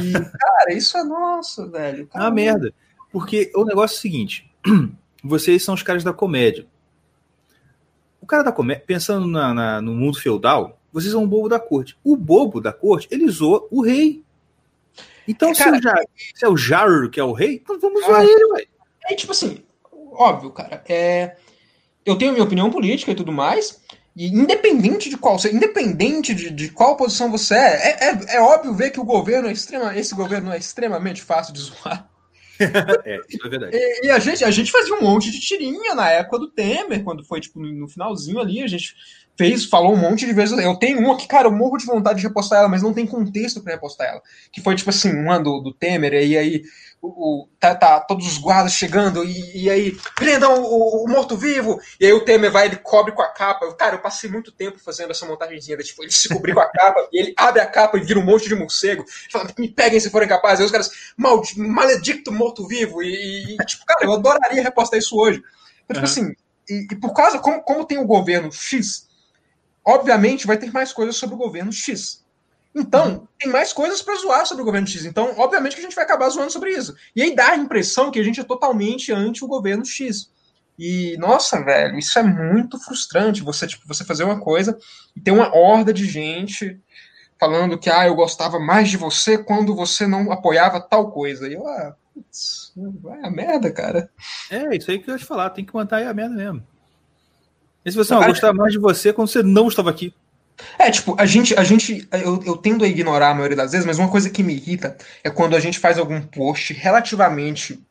E, cara, isso é nosso, velho. Cara, é uma merda. Porque o negócio é o seguinte: [clears throat] vocês são os caras da comédia. O cara da comédia, pensando na, na, no mundo feudal, vocês são um bobo da corte. O bobo da corte, ele zoa o rei. Então, é, cara, se, o se é o Jar que é o rei, então vamos zoar ele, ué. É tipo assim, óbvio, cara. É, eu tenho minha opinião política e tudo mais. E independente de qual, independente de, de qual posição você é, é, é, é, óbvio ver que o governo é extrema, esse governo é extremamente fácil de zoar. [laughs] é, isso é verdade. E, e, a, gente, a gente fazia um monte de tirinha na época do Temer, quando foi tipo no finalzinho ali, a gente fez, falou um monte de vezes. Eu tenho uma que, cara, eu morro de vontade de repostar ela, mas não tem contexto para repostar ela. Que foi, tipo assim, uma do, do Temer, e aí o, o tá, tá, todos os guardas chegando, e, e aí, prendam o, o morto-vivo, e aí o Temer vai, ele cobre com a capa. Cara, eu passei muito tempo fazendo essa montagenzinha, tipo, ele se cobrir com a capa, [laughs] e ele abre a capa e vira um monte de morcego, fala, me peguem se forem capazes, aí os caras, maledicto morto-vivo, e, e, tipo, cara, eu adoraria repostar isso hoje. Então, tipo uhum. assim, e, e, por causa, como, como tem o governo X, obviamente vai ter mais coisas sobre o governo X. Então, uhum. tem mais coisas para zoar sobre o governo X. Então, obviamente que a gente vai acabar zoando sobre isso. E aí dá a impressão que a gente é totalmente anti o governo X. E, nossa, velho, isso é muito frustrante. Você, tipo, você fazer uma coisa e ter uma horda de gente falando que, ah, eu gostava mais de você quando você não apoiava tal coisa. E eu, ah, putz, vai a merda, cara. É, isso aí que eu ia te falar, tem que manter aí a merda mesmo. E se você não gostar mais de você quando você não estava aqui? É, tipo, a gente, a gente eu, eu tendo a ignorar a maioria das vezes, mas uma coisa que me irrita é quando a gente faz algum post relativamente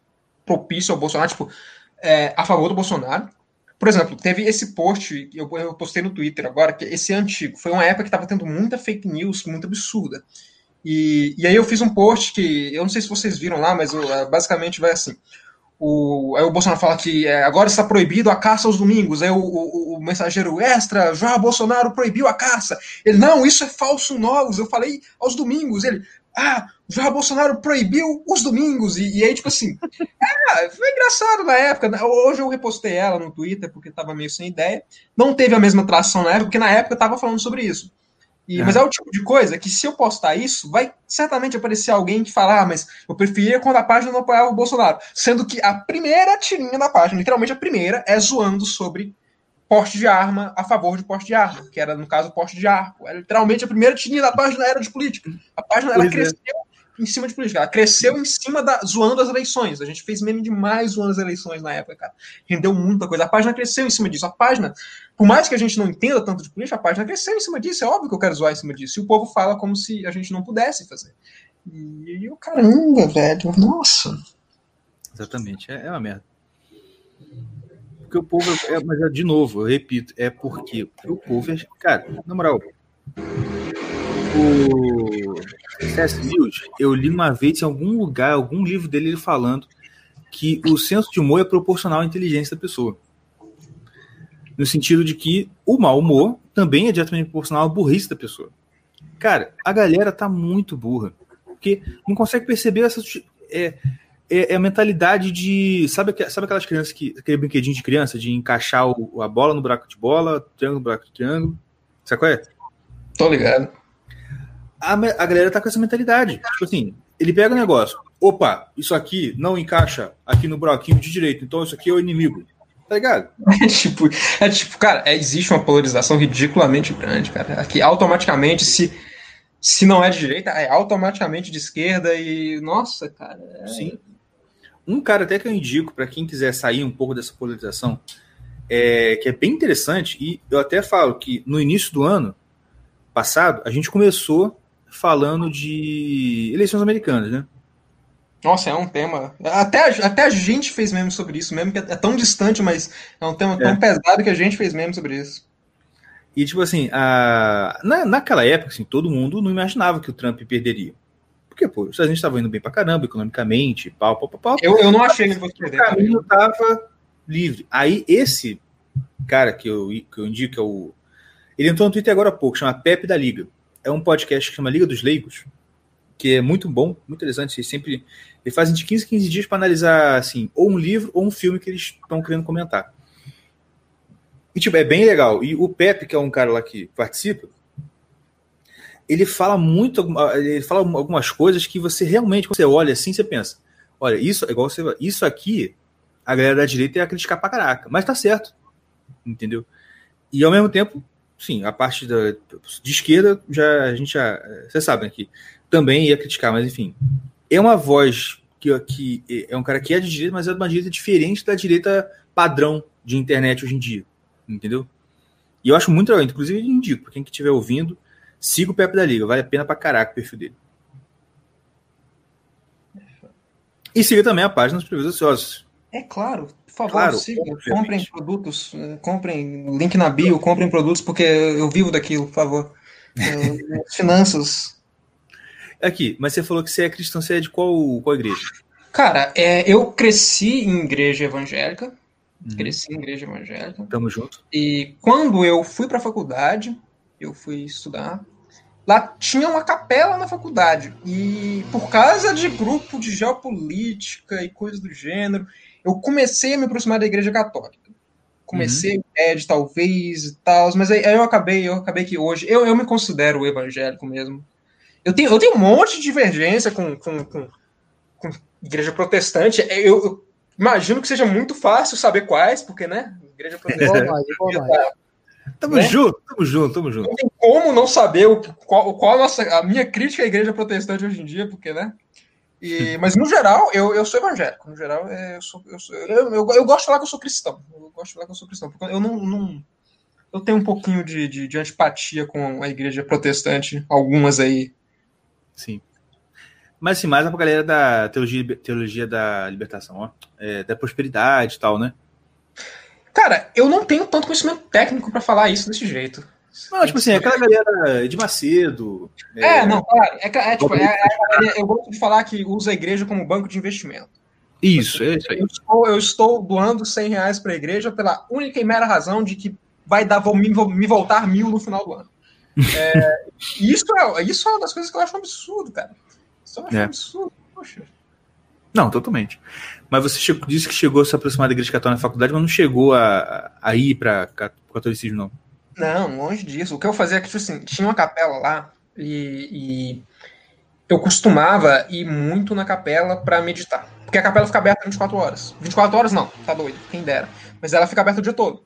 propício ao Bolsonaro, tipo, é, a favor do Bolsonaro. Por exemplo, teve esse post, eu, eu postei no Twitter agora, que esse é antigo. Foi uma época que estava tendo muita fake news, muito absurda. E, e aí eu fiz um post que, eu não sei se vocês viram lá, mas eu, basicamente vai assim. O, aí o Bolsonaro fala que é, agora está proibido a caça aos domingos. Aí o, o, o, mensageiro extra, João Bolsonaro proibiu a caça. Ele, não, isso é falso novos. Eu falei aos domingos. Ele, ah, João Bolsonaro proibiu os domingos. E, e aí, tipo assim, [laughs] é, foi engraçado na época. Né? Hoje eu repostei ela no Twitter porque estava meio sem ideia. Não teve a mesma tração na época, porque na época eu estava falando sobre isso. E, é. Mas é o tipo de coisa que, se eu postar isso, vai certamente aparecer alguém que fala: ah, mas eu preferia quando a página não apoiava o Bolsonaro. Sendo que a primeira tirinha da página, literalmente a primeira, é zoando sobre porte de arma a favor de porte de arma, que era, no caso, porte de arco. Era literalmente a primeira tirinha da página era de política. A página ela é. cresceu em cima de política. Ela cresceu em cima da. zoando as eleições. A gente fez meme demais zoando as eleições na época, cara. Rendeu muita coisa. A página cresceu em cima disso. A página, por mais que a gente não entenda tanto de política, a página cresceu em cima disso. É óbvio que eu quero zoar em cima disso. E o povo fala como se a gente não pudesse fazer. E o caramba, velho. Nossa. Exatamente. É, é uma merda. Porque o povo. É, mas, é, de novo, eu repito, é porque o povo é. Cara, na moral o C.S. Lewis, eu li uma vez em algum lugar, algum livro dele, ele falando que o senso de humor é proporcional à inteligência da pessoa. No sentido de que o mau humor também é diretamente proporcional à burrice da pessoa. Cara, a galera tá muito burra. Porque não consegue perceber essa. É, é, é a mentalidade de. Sabe, sabe aquelas crianças que. Aquele brinquedinho de criança, de encaixar o, a bola no buraco de bola, triângulo no buraco de triângulo. Sabe qual é? Tô ligado a, a galera tá com essa mentalidade. Tipo assim, ele pega o negócio. opa, isso aqui não encaixa aqui no bloquinho de direito, então isso aqui é o inimigo. Tá ligado? [laughs] É tipo, é tipo cara, é, existe uma polarização ridiculamente grande, cara. Aqui automaticamente, se, se não é de direita, é automaticamente de esquerda e. Nossa, cara. É... Sim. Um cara até que eu indico para quem quiser sair um pouco dessa polarização, é, que é bem interessante, e eu até falo que no início do ano passado, a gente começou falando de eleições americanas, né? Nossa, é um tema. Até, até a gente fez meme sobre isso, mesmo que é tão distante, mas é um tema tão é. pesado que a gente fez meme sobre isso. E, tipo assim, a... Na, naquela época, assim, todo mundo não imaginava que o Trump perderia. Porque, pô, os Estados Unidos estavam indo bem pra caramba, economicamente, pau, pau, pau, pau. Eu, eu não achei que fosse perder. O caminho tava livre. Aí, esse cara que eu, que eu indico, é o... Ele entrou no Twitter agora há pouco, chama Pepe da Liga. É um podcast que chama Liga dos Leigos, que é muito bom, muito interessante. Eles sempre eles fazem de 15 15 dias para analisar assim, ou um livro ou um filme que eles estão querendo comentar. E tipo, é bem legal. E o Pepe, que é um cara lá que participa, ele fala muito, ele fala algumas coisas que você realmente, quando você olha assim, você pensa: olha, isso, igual você, isso aqui, a galera da direita ia criticar pra caraca, mas tá certo. Entendeu? E ao mesmo tempo, sim, a parte da, de esquerda, já a gente já. Você sabe aqui, né, também ia criticar, mas enfim. É uma voz que, que é um cara que é de direita, mas é de uma direita diferente da direita padrão de internet hoje em dia. Entendeu? E eu acho muito legal, inclusive indico, para quem estiver ouvindo, siga o Pepe da Liga, vale a pena pra caraca o perfil dele. E siga também a página dos Previsões Ociosos. É claro, por favor, claro, comprem produtos, eh, comprem link na bio, comprem produtos, porque eu vivo daquilo, por favor. [laughs] Eh, finanças. Aqui, mas você falou que você é cristão, você é de qual, qual igreja? Cara, é, eu cresci em igreja evangélica. Uhum. Cresci em igreja evangélica. Tamo junto. E quando eu fui para a faculdade, eu fui estudar. Lá tinha uma capela na faculdade. E por causa de grupo de geopolítica e coisas do gênero, eu comecei a me aproximar da igreja católica. Comecei uhum. a talvez e tal, mas aí, aí, eu acabei, eu acabei que hoje, eu, eu me considero evangélico mesmo. Eu tenho, eu tenho um monte de divergência com, com, com, com igreja protestante. É, eu, eu, imagino que seja muito fácil saber quais, porque, né? Igreja [laughs] protestante. Tamo né? junto, tamo junto, tamo junto. Não tem como não saber o, qual, qual a, nossa, a minha crítica à igreja protestante hoje em dia, porque, né? E, mas no geral, eu, eu sou evangélico. No geral, é, eu, sou, eu, sou, eu, eu, eu, gosto de falar que eu sou cristão. Eu gosto de falar que eu sou cristão. Porque eu não. não eu tenho um pouquinho de, de, de, antipatia com a igreja protestante, algumas aí. Sim. Mas assim, mais é pra galera da teologia, teologia da libertação, ó. É, da prosperidade e tal, né? Cara, eu não tenho tanto conhecimento técnico para falar isso desse jeito. Não, tipo assim, é aquela galera de Macedo. É, é não, claro. É, é, tipo, é, é, eu gosto de falar que usa a igreja como banco de investimento. Isso, é isso aí. Eu estou, eu estou doando 100 reais para a igreja pela única e mera razão de que vai dar vou me, me voltar mil no final do ano. É, isso, é, isso é uma das coisas que eu acho um absurdo, cara. Isso eu acho é. um absurdo. Poxa. Não, totalmente. Mas você chegou, disse que chegou a se aproximar da igreja católica na faculdade, mas não chegou a, a ir para o catolicismo, não. Não, longe disso. O que eu fazia é que, tipo assim, tinha uma capela lá e, e eu costumava ir muito na capela para meditar. Porque a capela fica aberta 24 horas. 24 horas não, tá doido, quem dera. Mas ela fica aberta o dia todo.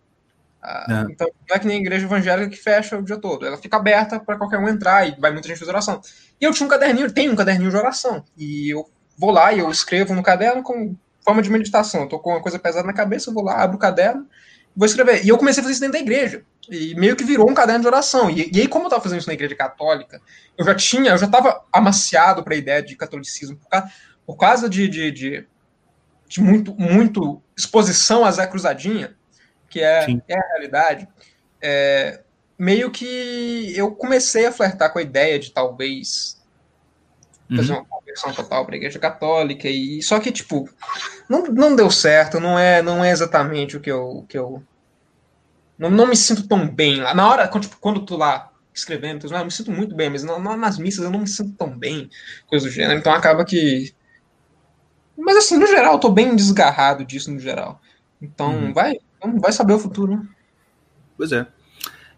Ah, é. Então, não é que nem a igreja evangélica que fecha o dia todo. Ela fica aberta para qualquer um entrar e vai muita gente fazer oração. E eu tinha um caderninho, tenho um caderninho de oração. E eu vou lá e eu escrevo no caderno com forma de meditação. Eu tô com uma coisa pesada na cabeça, eu vou lá, abro o caderno, vou escrever. E eu comecei a fazer isso dentro da igreja. E meio que virou um caderno de oração. E, e aí, como eu estava fazendo isso na igreja católica, eu já tinha, eu já estava amaciado para a ideia de catolicismo, por causa, por causa de, de, de, de, muito, muito exposição a Zé Cruzadinha, que é, é a realidade. É, meio que eu comecei a flertar com a ideia de talvez fazer uhum. uma conversão total para a igreja católica e só que tipo não, não deu certo não é não é exatamente o que eu que eu não, não me sinto tão bem lá. Na hora, quando, tipo, quando tô lá escrevendo, eu me sinto muito bem, mas nas missas eu não me sinto tão bem, coisa do gênero. Então acaba que. Mas assim, no geral, eu tô bem desgarrado disso no geral. Então uhum. vai, vai saber o futuro, né? Pois é.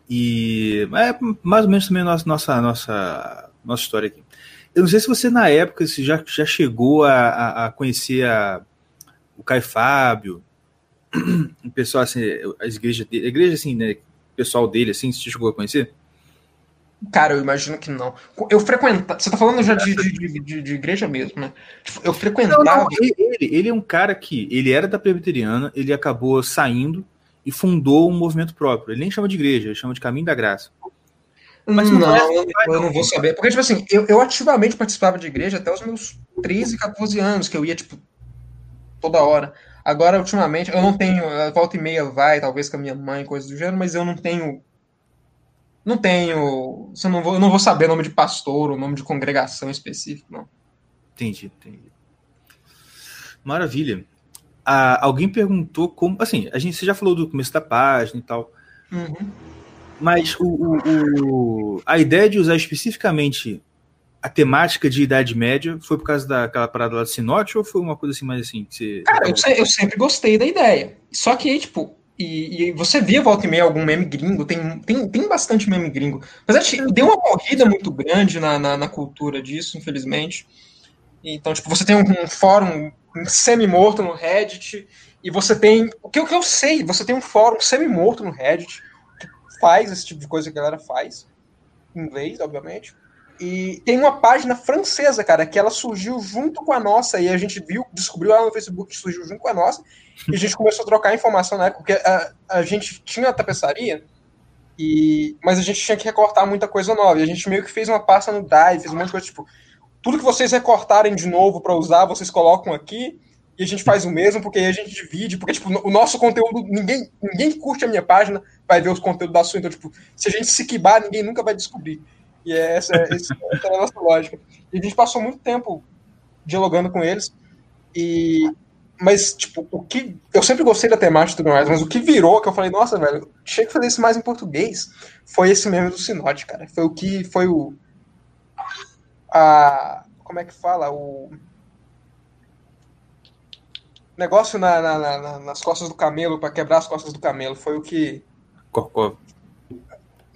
E é mais ou menos também a nossa, nossa, nossa, nossa história aqui. Eu não sei se você, na época, se já, já chegou a, a, a conhecer a, o Caio Fábio, [clears throat] o pessoal, assim, as igrejas dele, a igreja, assim, né, o pessoal dele, assim, você chegou a conhecer? Cara, eu imagino que não. Eu frequentava. Você tá falando já de, de, de, de igreja mesmo, né? Tipo, eu frequentava. Não, não, ele, ele é um cara que. Ele era da presbiteriana, ele acabou saindo e fundou um movimento próprio. Ele nem chama de igreja, ele chama de Caminho da Graça. Mas não, não eu, eu não vou saber. Porque, tipo assim, eu, eu ativamente participava de igreja até os meus 13, 14 anos, que eu ia, tipo, toda hora. Agora, ultimamente, eu não tenho. Volta e meia vai, talvez com a minha mãe, coisa do gênero, mas eu não tenho não tenho. Você não vou, eu não vou saber o nome de pastor, o nome de congregação específico, não. Entendi, entendi. Maravilha. Ah, alguém perguntou como. Assim, a gente você já falou do começo da página e tal. Uhum. Mas o, o, o, a ideia de usar especificamente a temática de Idade Média foi por causa daquela parada lá do Sinote ou foi uma coisa assim mais assim? Que você... Cara, eu, eu, sempre gostei da ideia. Só que tipo, e, e, você via volta e meia algum meme gringo, tem, tem, tem bastante meme gringo. Mas acho deu uma corrida muito grande na, na, na, cultura disso, infelizmente. Então, tipo, você tem um, um fórum semi-morto no Reddit, e você tem. O que, o que eu sei, você tem um fórum semi-morto no Reddit, que faz esse tipo de coisa que a galera faz, em inglês, obviamente. E tem uma página francesa, cara, que ela surgiu junto com a nossa, e a gente viu, descobriu ela no Facebook surgiu junto com a nossa, e a gente começou a trocar informação na época, porque a, a gente tinha a tapeçaria, e, mas a gente tinha que recortar muita coisa nova, e a gente meio que fez uma pasta no Drive, fez um monte de coisa, tipo, tudo que vocês recortarem de novo para usar, vocês colocam aqui, e a gente faz o mesmo, porque aí a gente divide, porque, tipo, o nosso conteúdo, ninguém, ninguém curte a minha página vai ver os conteúdos da sua, então, tipo, se a gente se quibar, ninguém nunca vai descobrir. E é essa, essa é a nossa lógica. E a gente passou muito tempo dialogando com eles. E mas tipo, o que eu sempre gostei da temática e tudo mais, mas o que virou que eu falei, nossa, velho, tinha que fazer isso mais em português, foi esse meme do Sinote, cara. Foi o que foi o a como é que fala, o negócio na, na, na, nas costas do camelo para quebrar as costas do camelo, foi o que.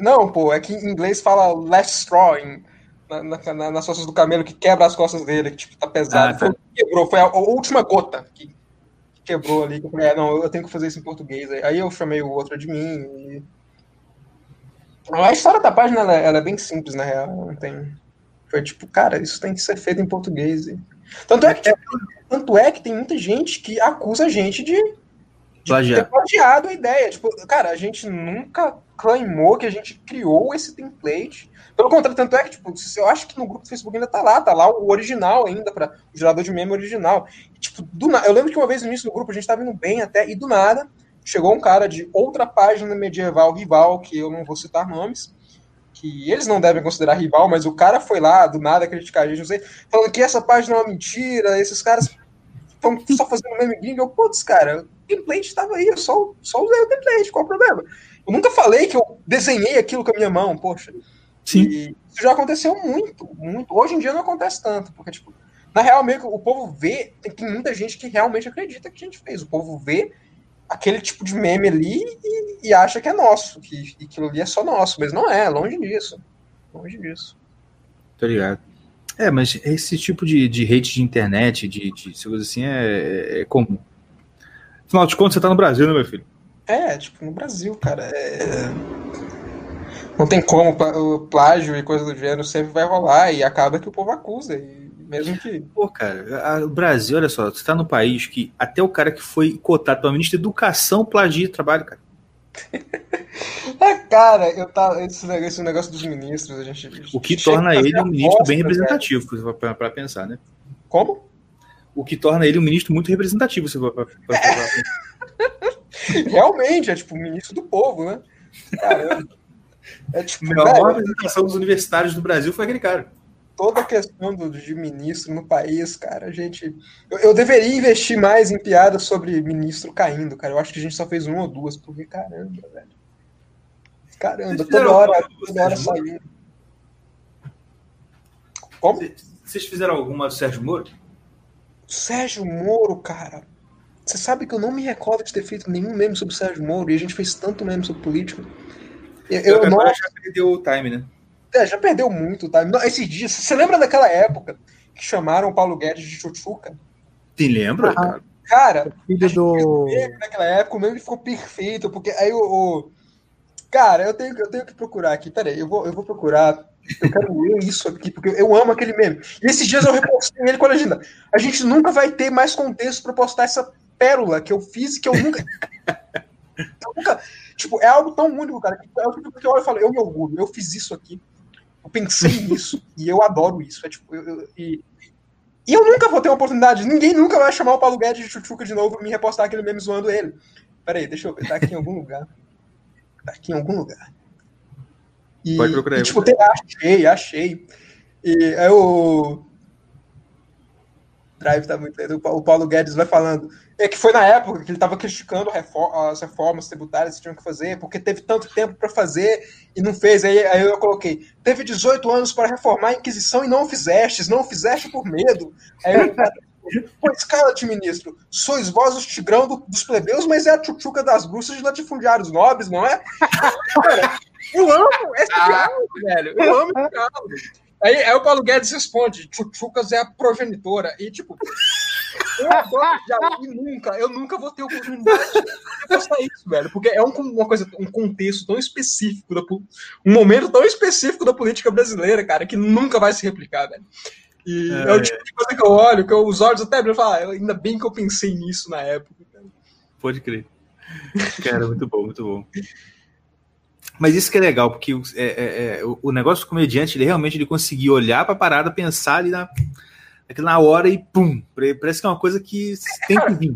Não, pô, é que em inglês fala last straw em, na, na, nas costas do camelo que quebra as costas dele, que tipo, tá pesado. Ah, tá. Foi, quebrou, foi a, a, última gota que, que quebrou ali. Que eu falei, é, não, eu tenho que fazer isso em português. Aí eu chamei o outro de mim. E... A história da página ela, ela, é bem simples, na real. Não tem. Foi tipo, cara, isso tem que ser feito em português. E... Tanto, é que, tipo, tanto é que tem muita gente que acusa a gente de, de ter plagiado a ideia. Tipo, cara, a gente nunca claimou que a gente criou esse template. Pelo contrário, tanto é que, tipo, eu acho que no grupo do Facebook ainda tá lá, tá lá o original ainda, para o gerador de meme original. E, tipo, do na... Eu lembro que uma vez no início do grupo a gente tava indo bem até, e do nada chegou um cara de outra página medieval rival, que eu não vou citar nomes, que eles não devem considerar rival, mas o cara foi lá, do nada, criticar a gente, não sei, falando que essa página é uma mentira, esses caras estão só fazendo meme gringo. Eu, putz, cara, o template estava aí, eu só, só usei o template, qual o problema? Eu nunca falei que eu desenhei aquilo com a minha mão, poxa. Sim. E isso já aconteceu muito, muito. Hoje em dia não acontece tanto, porque, tipo, na real, meio que o povo vê, tem, tem muita gente que realmente acredita que a gente fez. O povo vê aquele tipo de meme ali e, e acha que é nosso, que, que aquilo ali é só nosso, mas não é, longe disso. Longe disso. Tô ligado. É, mas esse tipo de, de hate de internet, de, de coisa assim, é, é, é comum. Afinal de contas, você tá no Brasil, né, meu filho? É, tipo, no Brasil, cara. É... Não tem como, o plágio e coisa do gênero sempre vai rolar e acaba que o povo acusa. E mesmo que. Pô, cara, o Brasil, olha só, você tá no país que até o cara que foi cotado pela ministra da Educação plagia trabalho, cara. É, [laughs] cara, eu tá, esse, esse negócio dos ministros, a gente. O que torna ele um ministro bem representativo, para pra pensar, né? Como? O que torna ele um ministro muito representativo, se for pra, pra, é. [laughs] Realmente, é tipo o ministro do povo, né? Caramba. É tipo, a maior representação dos universitários do Brasil foi aquele cara. Toda a questão do, de ministro no país, cara, a gente. Eu, eu, deveria investir mais em piadas sobre ministro caindo, cara. Eu acho que a gente só fez uma ou duas, porque caramba, velho. Caramba, toda hora, toda hora saindo. Como? Vocês fizeram alguma do Sérgio Moro? Sérgio Moro, cara. Você sabe que eu não me recordo de ter feito nenhum meme sobre o Sérgio Moro e a gente fez tanto meme sobre política. Eu, eu não... já perdeu o time, né? É, já perdeu muito, tá? Esses dias, você lembra daquela época que chamaram o Paulo Guedes de Chuchuca? Te lembra, cara? Cara, Filho do. naquela época o meme ficou perfeito, porque aí o. o- Cara, eu tenho, eu tenho que procurar aqui, peraí, eu vou, eu vou procurar. Eu quero ler isso aqui, porque eu amo aquele meme. E esses dias eu repostei ele com a legenda. A gente nunca vai ter mais contexto pra postar essa pérola que eu fiz que eu nunca. [laughs] eu nunca. Tipo, é algo tão único, cara. que É o tipo que eu olho e falo, eu me orgulho, eu fiz isso aqui. Eu pensei nisso e eu adoro isso. É tipo, eu- eu- e, e eu nunca vou ter uma oportunidade. Ninguém nunca vai chamar o Paulo Guedes de chuchuca de novo e me repostar aquele meme zoando ele. Peraí, deixa eu ver. Tá aqui em algum lugar. Tá aqui em algum lugar. E, Pode procurar e, tipo, tem, achei, achei. E aí o. Drive tá muito lento. O Paulo Guedes vai falando. É que foi na época que ele estava criticando as reformas tributárias que tinham que fazer, porque teve tanto tempo para fazer e não fez. Aí, aí eu coloquei: teve 18 anos para reformar a Inquisição e não o fizestes, não fizeste por medo. Aí eu, Pois cala-te, ministro. Sois vós os tigrão do- dos plebeus, mas é a tchutchuca das bruxas de latifundiários nobres, não é? [laughs] Cara, eu amo esse diálogo, velho. Eu amo esse diálogo. Aí, aí o Paulo Guedes responde: Tchutchucas é a progenitora. E, tipo, eu adoro diálogo e nunca, eu nunca vou ter oportunidade de postar isso, velho. Porque é um, uma coisa, um contexto tão específico, da, um momento tão específico da política brasileira, cara, que nunca vai se replicar, velho. E é, É, o tipo de coisa que eu olho, que eu, os olhos até brilham e falo, ah, ainda bem que eu pensei nisso na época. cara. Pode crer. Cara, muito bom, muito bom. Mas isso que é legal, porque o- é, é, é, o- negócio do comediante, ele realmente ele conseguir olhar pra parada, pensar ali na, na hora e pum. Parece que é uma coisa que tem que vir.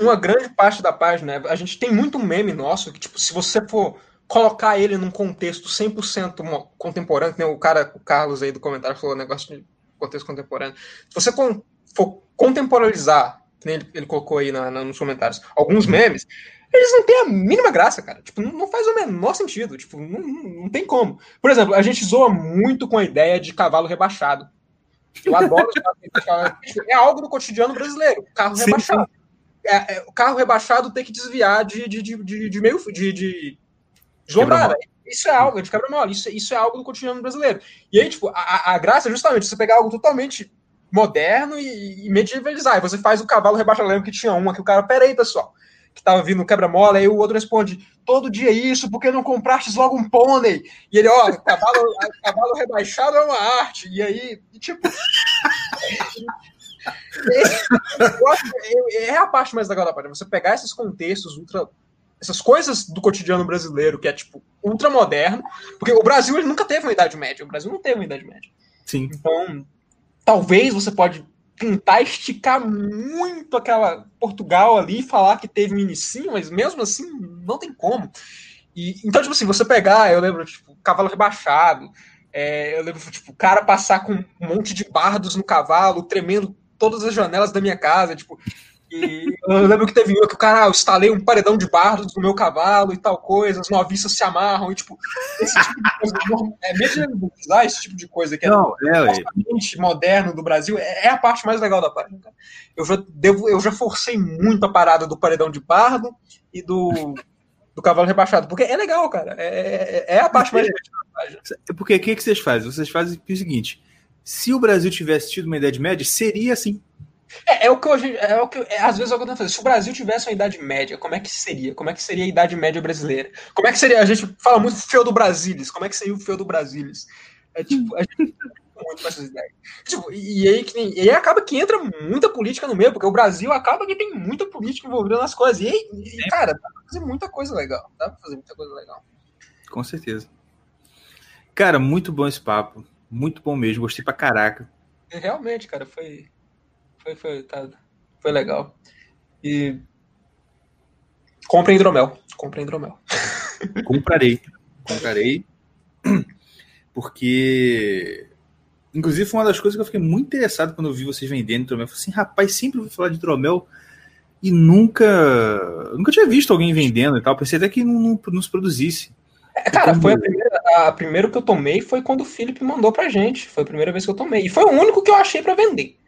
Uma grande parte da página, a gente tem muito meme nosso, que, tipo, se você for colocar ele num contexto 100% mo- contemporâneo, nem o cara, o Carlos aí do comentário falou negócio de contexto contemporâneo. Se você for contemporaneizar, que ele, ele colocou aí na- na- nos comentários, alguns memes, eles não têm a mínima graça, cara. Tipo, não, faz o menor sentido. Tipo, não, não- tem como. Por exemplo, a gente zoa muito com a ideia de cavalo rebaixado. Eu [laughs] adoro. Tipo, É algo do cotidiano brasileiro. Carro Sim, rebaixado. É, é, o carro rebaixado tem que desviar de, de, de, de, meio de, de, de lombada. Isso é algo, de quebra-mola, isso, isso é algo do cotidiano brasileiro. E aí, tipo, a, a- a graça é justamente você pegar algo totalmente moderno e, e medievalizar. E você faz o cavalo rebaixado. Eu lembro que tinha uma que o cara, peraí, pessoal, que tava vindo o quebra-mola, aí o outro responde, todo dia isso, por que não comprastes logo um pônei? E ele, ó, cavalo, cavalo rebaixado é uma arte. E aí, e, tipo. acho [laughs] que é a parte mais legal da página. Você pegar esses contextos ultra. Essas coisas do cotidiano brasileiro, que é tipo ultra moderno, porque o Brasil ele nunca teve uma Idade Média. O Brasil não teve uma Idade Média. Sim. Então, talvez você pode tentar esticar muito aquela Portugal ali e falar que teve um mas mesmo assim não tem como. E, então, tipo assim, você pegar, eu lembro, tipo, cavalo rebaixado, é, eu lembro, tipo, o cara passar com um monte de bardos no cavalo, tremendo todas as janelas da minha casa, tipo, e eu lembro que teve uma que o cara, ah, eu instalei um paredão de bardos no meu cavalo e tal coisa, as noviças se amarram, e tipo, esse tipo de coisa, [laughs] é medievalizar esse tipo de coisa que é Não, é, moderno do Brasil é é a parte mais legal da página. Eu já, devo, eu já forcei muito a parada do paredão de bardo e do, do cavalo rebaixado, porque é legal, cara. É, é- é a parte mais divertida da página. Porque o que, que vocês fazem? Vocês fazem o seguinte: se o Brasil tivesse tido uma Idade Média, seria assim. É, é o que hoje, é o que é, às vezes é eu tento fazer. Se o Brasil tivesse uma idade média, como é que seria? Como é que seria a idade média brasileira? Como é que seria? A gente fala muito feudo Brasilis. Como é que seria o feudo Brasilis? É tipo, a gente muito com essas ideias. Tipo, e, aí, e aí acaba que entra muita política no meio, porque o Brasil acaba que tem muita política envolvida nas coisas. E, aí, e, cara, dá pra fazer muita coisa legal. Dá pra fazer muita coisa legal. Com certeza. Cara, muito bom esse papo. Muito bom mesmo. Gostei pra caraca. Realmente, cara, foi. Foi, foi, tá, foi legal. E. Comprem hidromel. Comprem hidromel. [laughs] Comprarei. Comprarei. Porque. Inclusive, foi uma das coisas que eu fiquei muito interessado quando eu vi vocês vendendo hidromel. Eu falei assim, rapaz, sempre ouvi falar de hidromel e nunca. Nunca tinha visto alguém vendendo e tal. Pensei até que não, não, não se produzisse. É, cara, foi a primeira, a primeira que eu tomei foi quando o Felipe mandou pra gente. Foi a primeira vez que eu tomei. E foi o único que eu achei pra vender.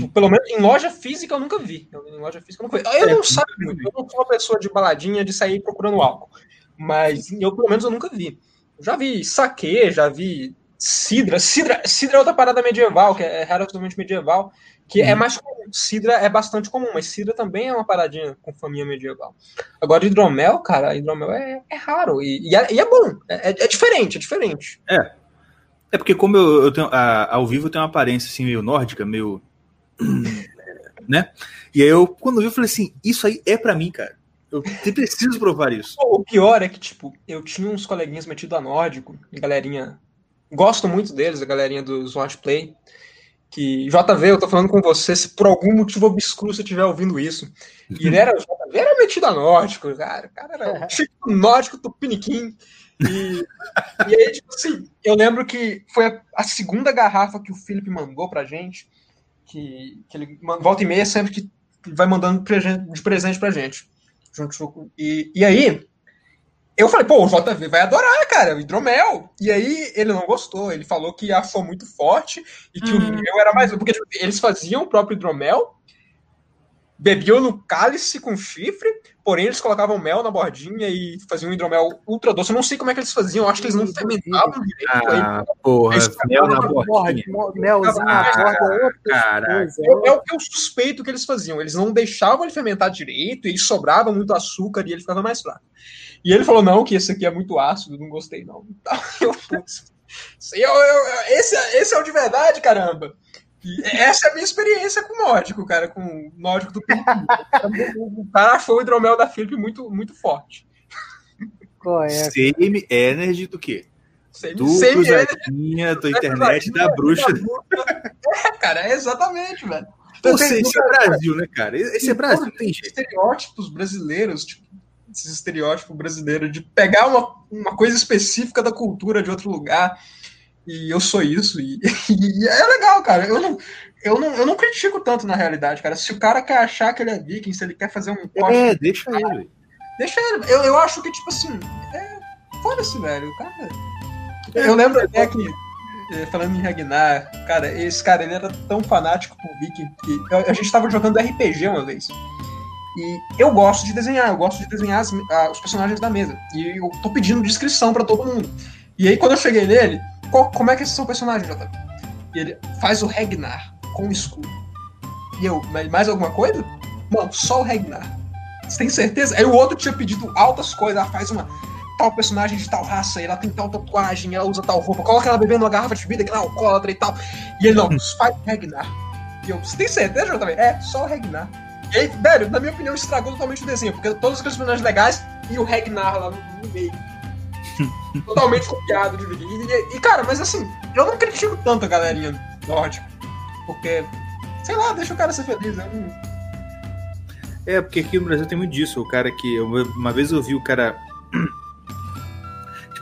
Tipo, pelo menos em loja física eu nunca vi. Eu- Em loja física eu nunca vi. Eu É, não sabe, eu não sou uma pessoa de baladinha de sair procurando álcool. Mas eu, pelo menos, eu nunca vi. já vi saque, já vi Sidra. Sidra, Sidra é outra parada medieval, que é relativamente medieval, que é mais comum. Sidra é bastante comum, mas Sidra também é uma paradinha com família medieval. Agora, hidromel, cara, hidromel é, é raro e, e, é, e é bom. É, é, diferente, é diferente. É. É porque como eu, eu tenho, a, ao vivo tenho uma aparência assim meio nórdica, meio né? E aí eu quando vi eu falei assim, isso aí é para mim, cara. Eu preciso provar isso. O pior é que tipo, eu tinha uns coleguinhas metidos a nórdico, galerinha, gosto muito deles, a galerinha do Swordplay. Play que JV, eu tô falando com você, se por algum motivo obscuro você estiver ouvindo isso. E ele era, JV era metido a nórdico, cara. O cara era [laughs] tipo nórdico tupiniquim. E, e aí, tipo assim, eu lembro que foi a, segunda garrafa que o Felipe mandou pra gente, que, que ele volta e meia sempre que vai mandando de presente pra gente. Junto, e, e aí, eu falei, pô, o JV vai adorar, cara, o hidromel. E aí ele não gostou, ele falou que achou muito forte e que hum. o meu era mais. Porque tipo, eles faziam o próprio hidromel, bebiam no cálice com chifre, porém eles colocavam mel na bordinha e faziam um hidromel ultra doce. Eu não sei como é que eles faziam, eu acho que eles não fermentavam direito. Ah, aí, porra, mel na bordinha. Melzinho na borda, cara. É, é o que eu suspeito que eles faziam. Eles não deixavam ele fermentar direito e sobrava muito açúcar e ele ficava mais fraco. E ele falou, não, que esse aqui é muito ácido, não gostei, não. [laughs] Eu, eu, eu, esse, esse é o de verdade, caramba. E essa é a minha experiência com o nórdico, cara, com o nórdico do Felipe. o cara achou o hidromel da Felipe muito, muito forte. Qual é? Same Energy do quê? Same, do same Energy. tua internet da bruxa. É, cara, é exatamente, velho. Ou seja, esse é Brasil, né, cara? Esse é Brasil, tem jeito. Estereótipos brasileiros, tipo, esse estereótipo brasileiro de pegar uma, uma coisa específica da cultura de outro lugar e eu sou isso. [laughs] E, e, é legal, cara. Eu não, eu, não, eu não critico tanto na realidade, cara. Se o cara quer achar que ele é viking, se ele quer fazer um corte. É, deixa ele. Deixa ele. Eu, eu acho que, tipo assim, é, foda-se, velho. Cara. Eu lembro até que, é, falando em Ragnar, cara, esse cara ele era tão fanático por Viking que a gente tava jogando RPG uma vez. E eu gosto de desenhar, eu gosto de desenhar as, os personagens da mesa. E eu tô pedindo descrição para todo mundo. E aí, quando eu cheguei nele, qual, como é que é esse seu personagem? E ele faz o Regnar com o escudo. E eu, mais alguma coisa? Não, só o Regnar. Você tem certeza? Aí o outro tinha pedido altas coisas, ela faz uma tal personagem de tal raça, ela tem tal tatuagem, ela usa tal roupa, coloca ela bebendo uma garrafa de vida que ela é alcoólatra e tal. E ele, não, faz o Regnar. E eu, você tem certeza, JP? É, só o Regnar. E aí, velho, na minha opinião, estragou totalmente o desenho, porque todos aqueles personagens legais e o Ragnar lá no meio. [laughs] totalmente copiado de. E, e, cara, mas assim, eu não critico tanto a galerinha nórdica, porque, sei lá, deixa o cara ser feliz, né? É, porque aqui no Brasil tem muito disso. O cara que. Uma vez eu vi o cara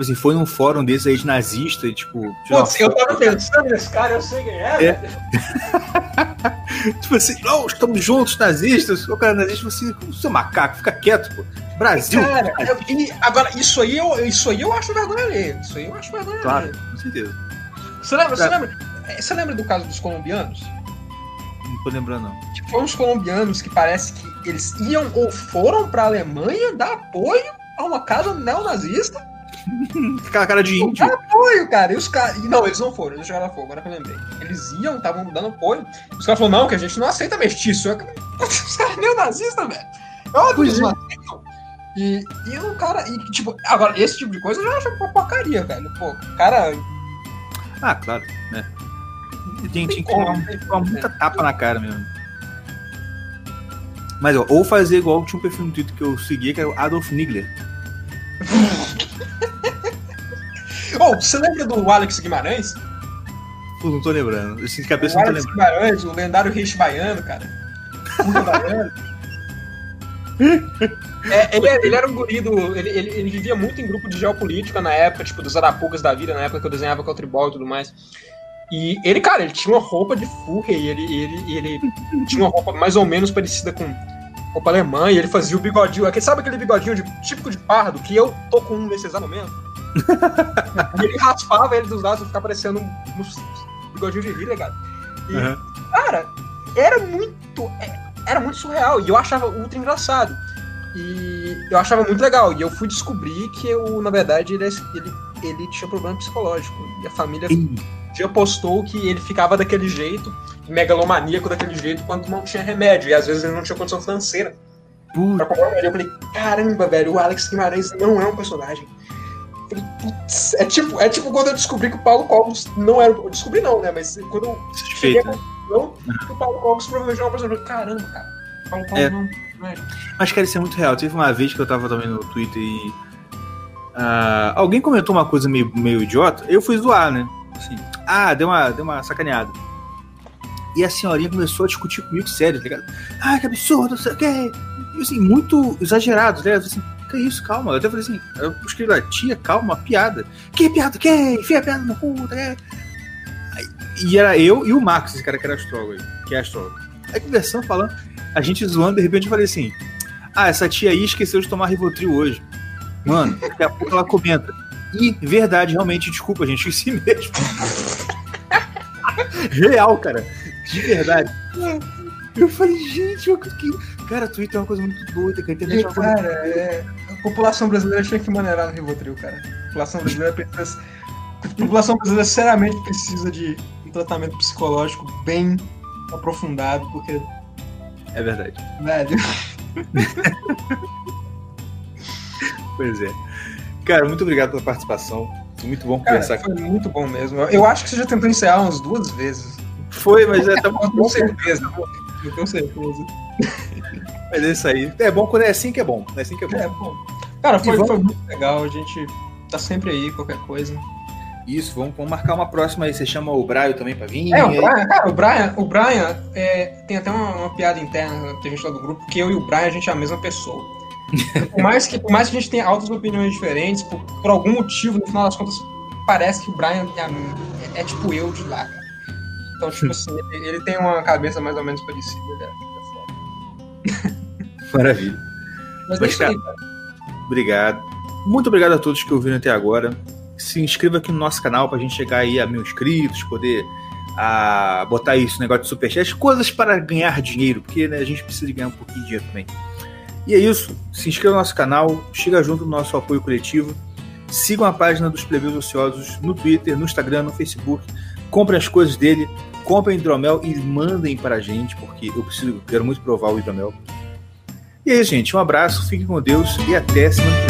tipo assim, foi num fórum desses aí de nazista e, tipo. Putz, eu tava pensando nesse cara, eu sei quem é. é. [laughs] tipo assim, não, estamos juntos, nazistas. O cara nazista, assim, seu macaco, fica quieto, pô. Brasil. Cara, eu, e, agora, isso aí, eu, isso aí eu acho vergonha ler. Isso aí eu acho vergonha claro, com certeza. Você lembra, você, lembra, é, você lembra do caso dos colombianos? Não tô lembrando, não. Tipo, foram os colombianos que parece que eles iam ou foram pra Alemanha dar apoio a uma casa neonazista [laughs] Aquela cara de índio. Apoio, cara. E os caras. Não, eles não foram, eles jogaram fogo, agora que eu lembrei. Eles iam, estavam dando apoio. Os caras falaram, não, que a gente não aceita mestiço. [laughs] Os caras nem nazista, velho. É óbvio eles não aceitam. E, e o cara. E, tipo, agora, esse tipo de coisa eu já acho uma porcaria, velho. Pô, cara. Ah, claro, né? Tem, tem que tomar muita tapa na cara mesmo. Mas, ó, ou fazer igual tinha um perfil no Twitter que eu seguia, que era o Adolf Nigler. [laughs] oh, você lembra do Alex Guimarães? Pô, não tô lembrando. Esse de cabeça o não tô Alex lembrando. Guimarães, o lendário Reis Baiano, cara. baiano. [laughs] É, ele, ele, era um guri do. Ele, ele, ele, vivia muito em grupo de geopolítica na época, tipo, dos Arapucas da vida, na época que eu desenhava com o Tribal e tudo mais. E ele, cara, ele tinha uma roupa de furra e ele, ele, ele tinha uma roupa mais ou menos parecida com roupa alemã e ele fazia o bigodinho. Aquele, sabe aquele bigodinho de, típico de pardo que eu tô com um nesse exato momento? E [laughs] ele raspava ele dos lados pra ficar parecendo um bigodinho de Hitler, cara. E, uhum. cara, era muito. É, era muito surreal. E eu achava ultra engraçado. E eu achava muito legal. E eu fui descobrir que eu, na verdade, ele, ele ele tinha problema psicológico. E a família já postou que ele ficava daquele jeito, megalomaníaco daquele jeito, quando não tinha remédio. E às vezes ele não tinha condição financeira. Pra comprar remédio. Eu falei, caramba, velho, o Alex Guimarães não é um personagem. Putz, é tipo, é tipo quando eu descobri que o Paulo Cogos não era. Eu descobri não, né? Mas quando eu cheguei Suspeita. não, que o Paulo Cogos provavelmente é uma pessoa. Caramba, cara. Paulo Cogos É. não. não é. Mas, cara, isso é muito real. Teve uma vez que eu tava também no Twitter e. ah, alguém comentou uma coisa meio, meio idiota, eu fui zoar, né? Assim, ah, deu uma, deu uma sacaneada. E a senhorinha começou a discutir comigo sério, tá ligado? Ah, que absurdo, não sei o quê. E assim, muito exagerado, tá ligado? Assim, que isso, calma. Eu até falei assim, eu escrevi lá, tia, calma, piada. Que piada, que? Enfia a piada no cu, tá? Aí- E era eu e o Max, esse cara que era astrólogo aí, que é astrólogo. Aí conversando, falando, a gente zoando, de repente eu falei assim, ah, essa tia aí esqueceu de tomar Rivotril hoje. Mano, daqui a pouco ela comenta. E, verdade, realmente, desculpa, gente, esqueci [laughs] mesmo. Real, cara. De verdade. Eu falei, gente, eu, que... cara, Twitter é uma coisa muito doida, cara. A internet é uma coisa Cara, é, população brasileira tinha que maneirar no Rivotril, cara. A população brasileira precisa. População brasileira seriamente precisa de um tratamento psicológico bem aprofundado, porque, É verdade. velho. [laughs] Pois é. Cara, muito obrigado pela participação. Foi muito bom Cara, conversar com foi muito bom mesmo. Eu acho que você já tentou encerrar umas duas vezes. Foi, mas é, tá [laughs] muito Com bom. certeza. Eu tenho certeza. [laughs] Mas é isso aí. É bom quando é assim que é bom. É assim que é bom. É, bom. Cara, foi, vamos- foi muito legal. A gente tá sempre aí, qualquer coisa. Isso, vamos, vamos marcar uma próxima aí. Você chama o Braio também pra vir. É, o Brian, cara, o Brian, o Brian é, tem até uma, uma piada interna que a gente lá do grupo, que eu e o Brian, a gente é a mesma pessoa. [laughs] Por mais que, por mais que a gente tenha altas opiniões diferentes, por, por algum motivo, no final das contas, parece que o Brian é, a- é tipo eu de lá, cara. Então, tipo [laughs] assim, ele, ele tem uma cabeça mais ou menos parecida, é, é foda. [laughs] Maravilha. Mas, Mas, cara. Obrigado. Muito obrigado a todos que ouviram até agora. Se inscreva aqui no nosso canal pra gente chegar aí a mil inscritos, poder a, botar isso, negócio de superchat, coisas para ganhar dinheiro, porque né, a gente precisa de ganhar um pouquinho de dinheiro também. E é isso. Se inscreva no nosso canal, chega junto no nosso apoio coletivo. Sigam a página dos Plebeus Ociosos no Twitter, no Instagram, no Facebook. Comprem as coisas dele, comprem hidromel e mandem para a gente, porque eu preciso, eu quero muito provar o hidromel. E isso, gente. Um abraço, fiquem com Deus e até semana que vem.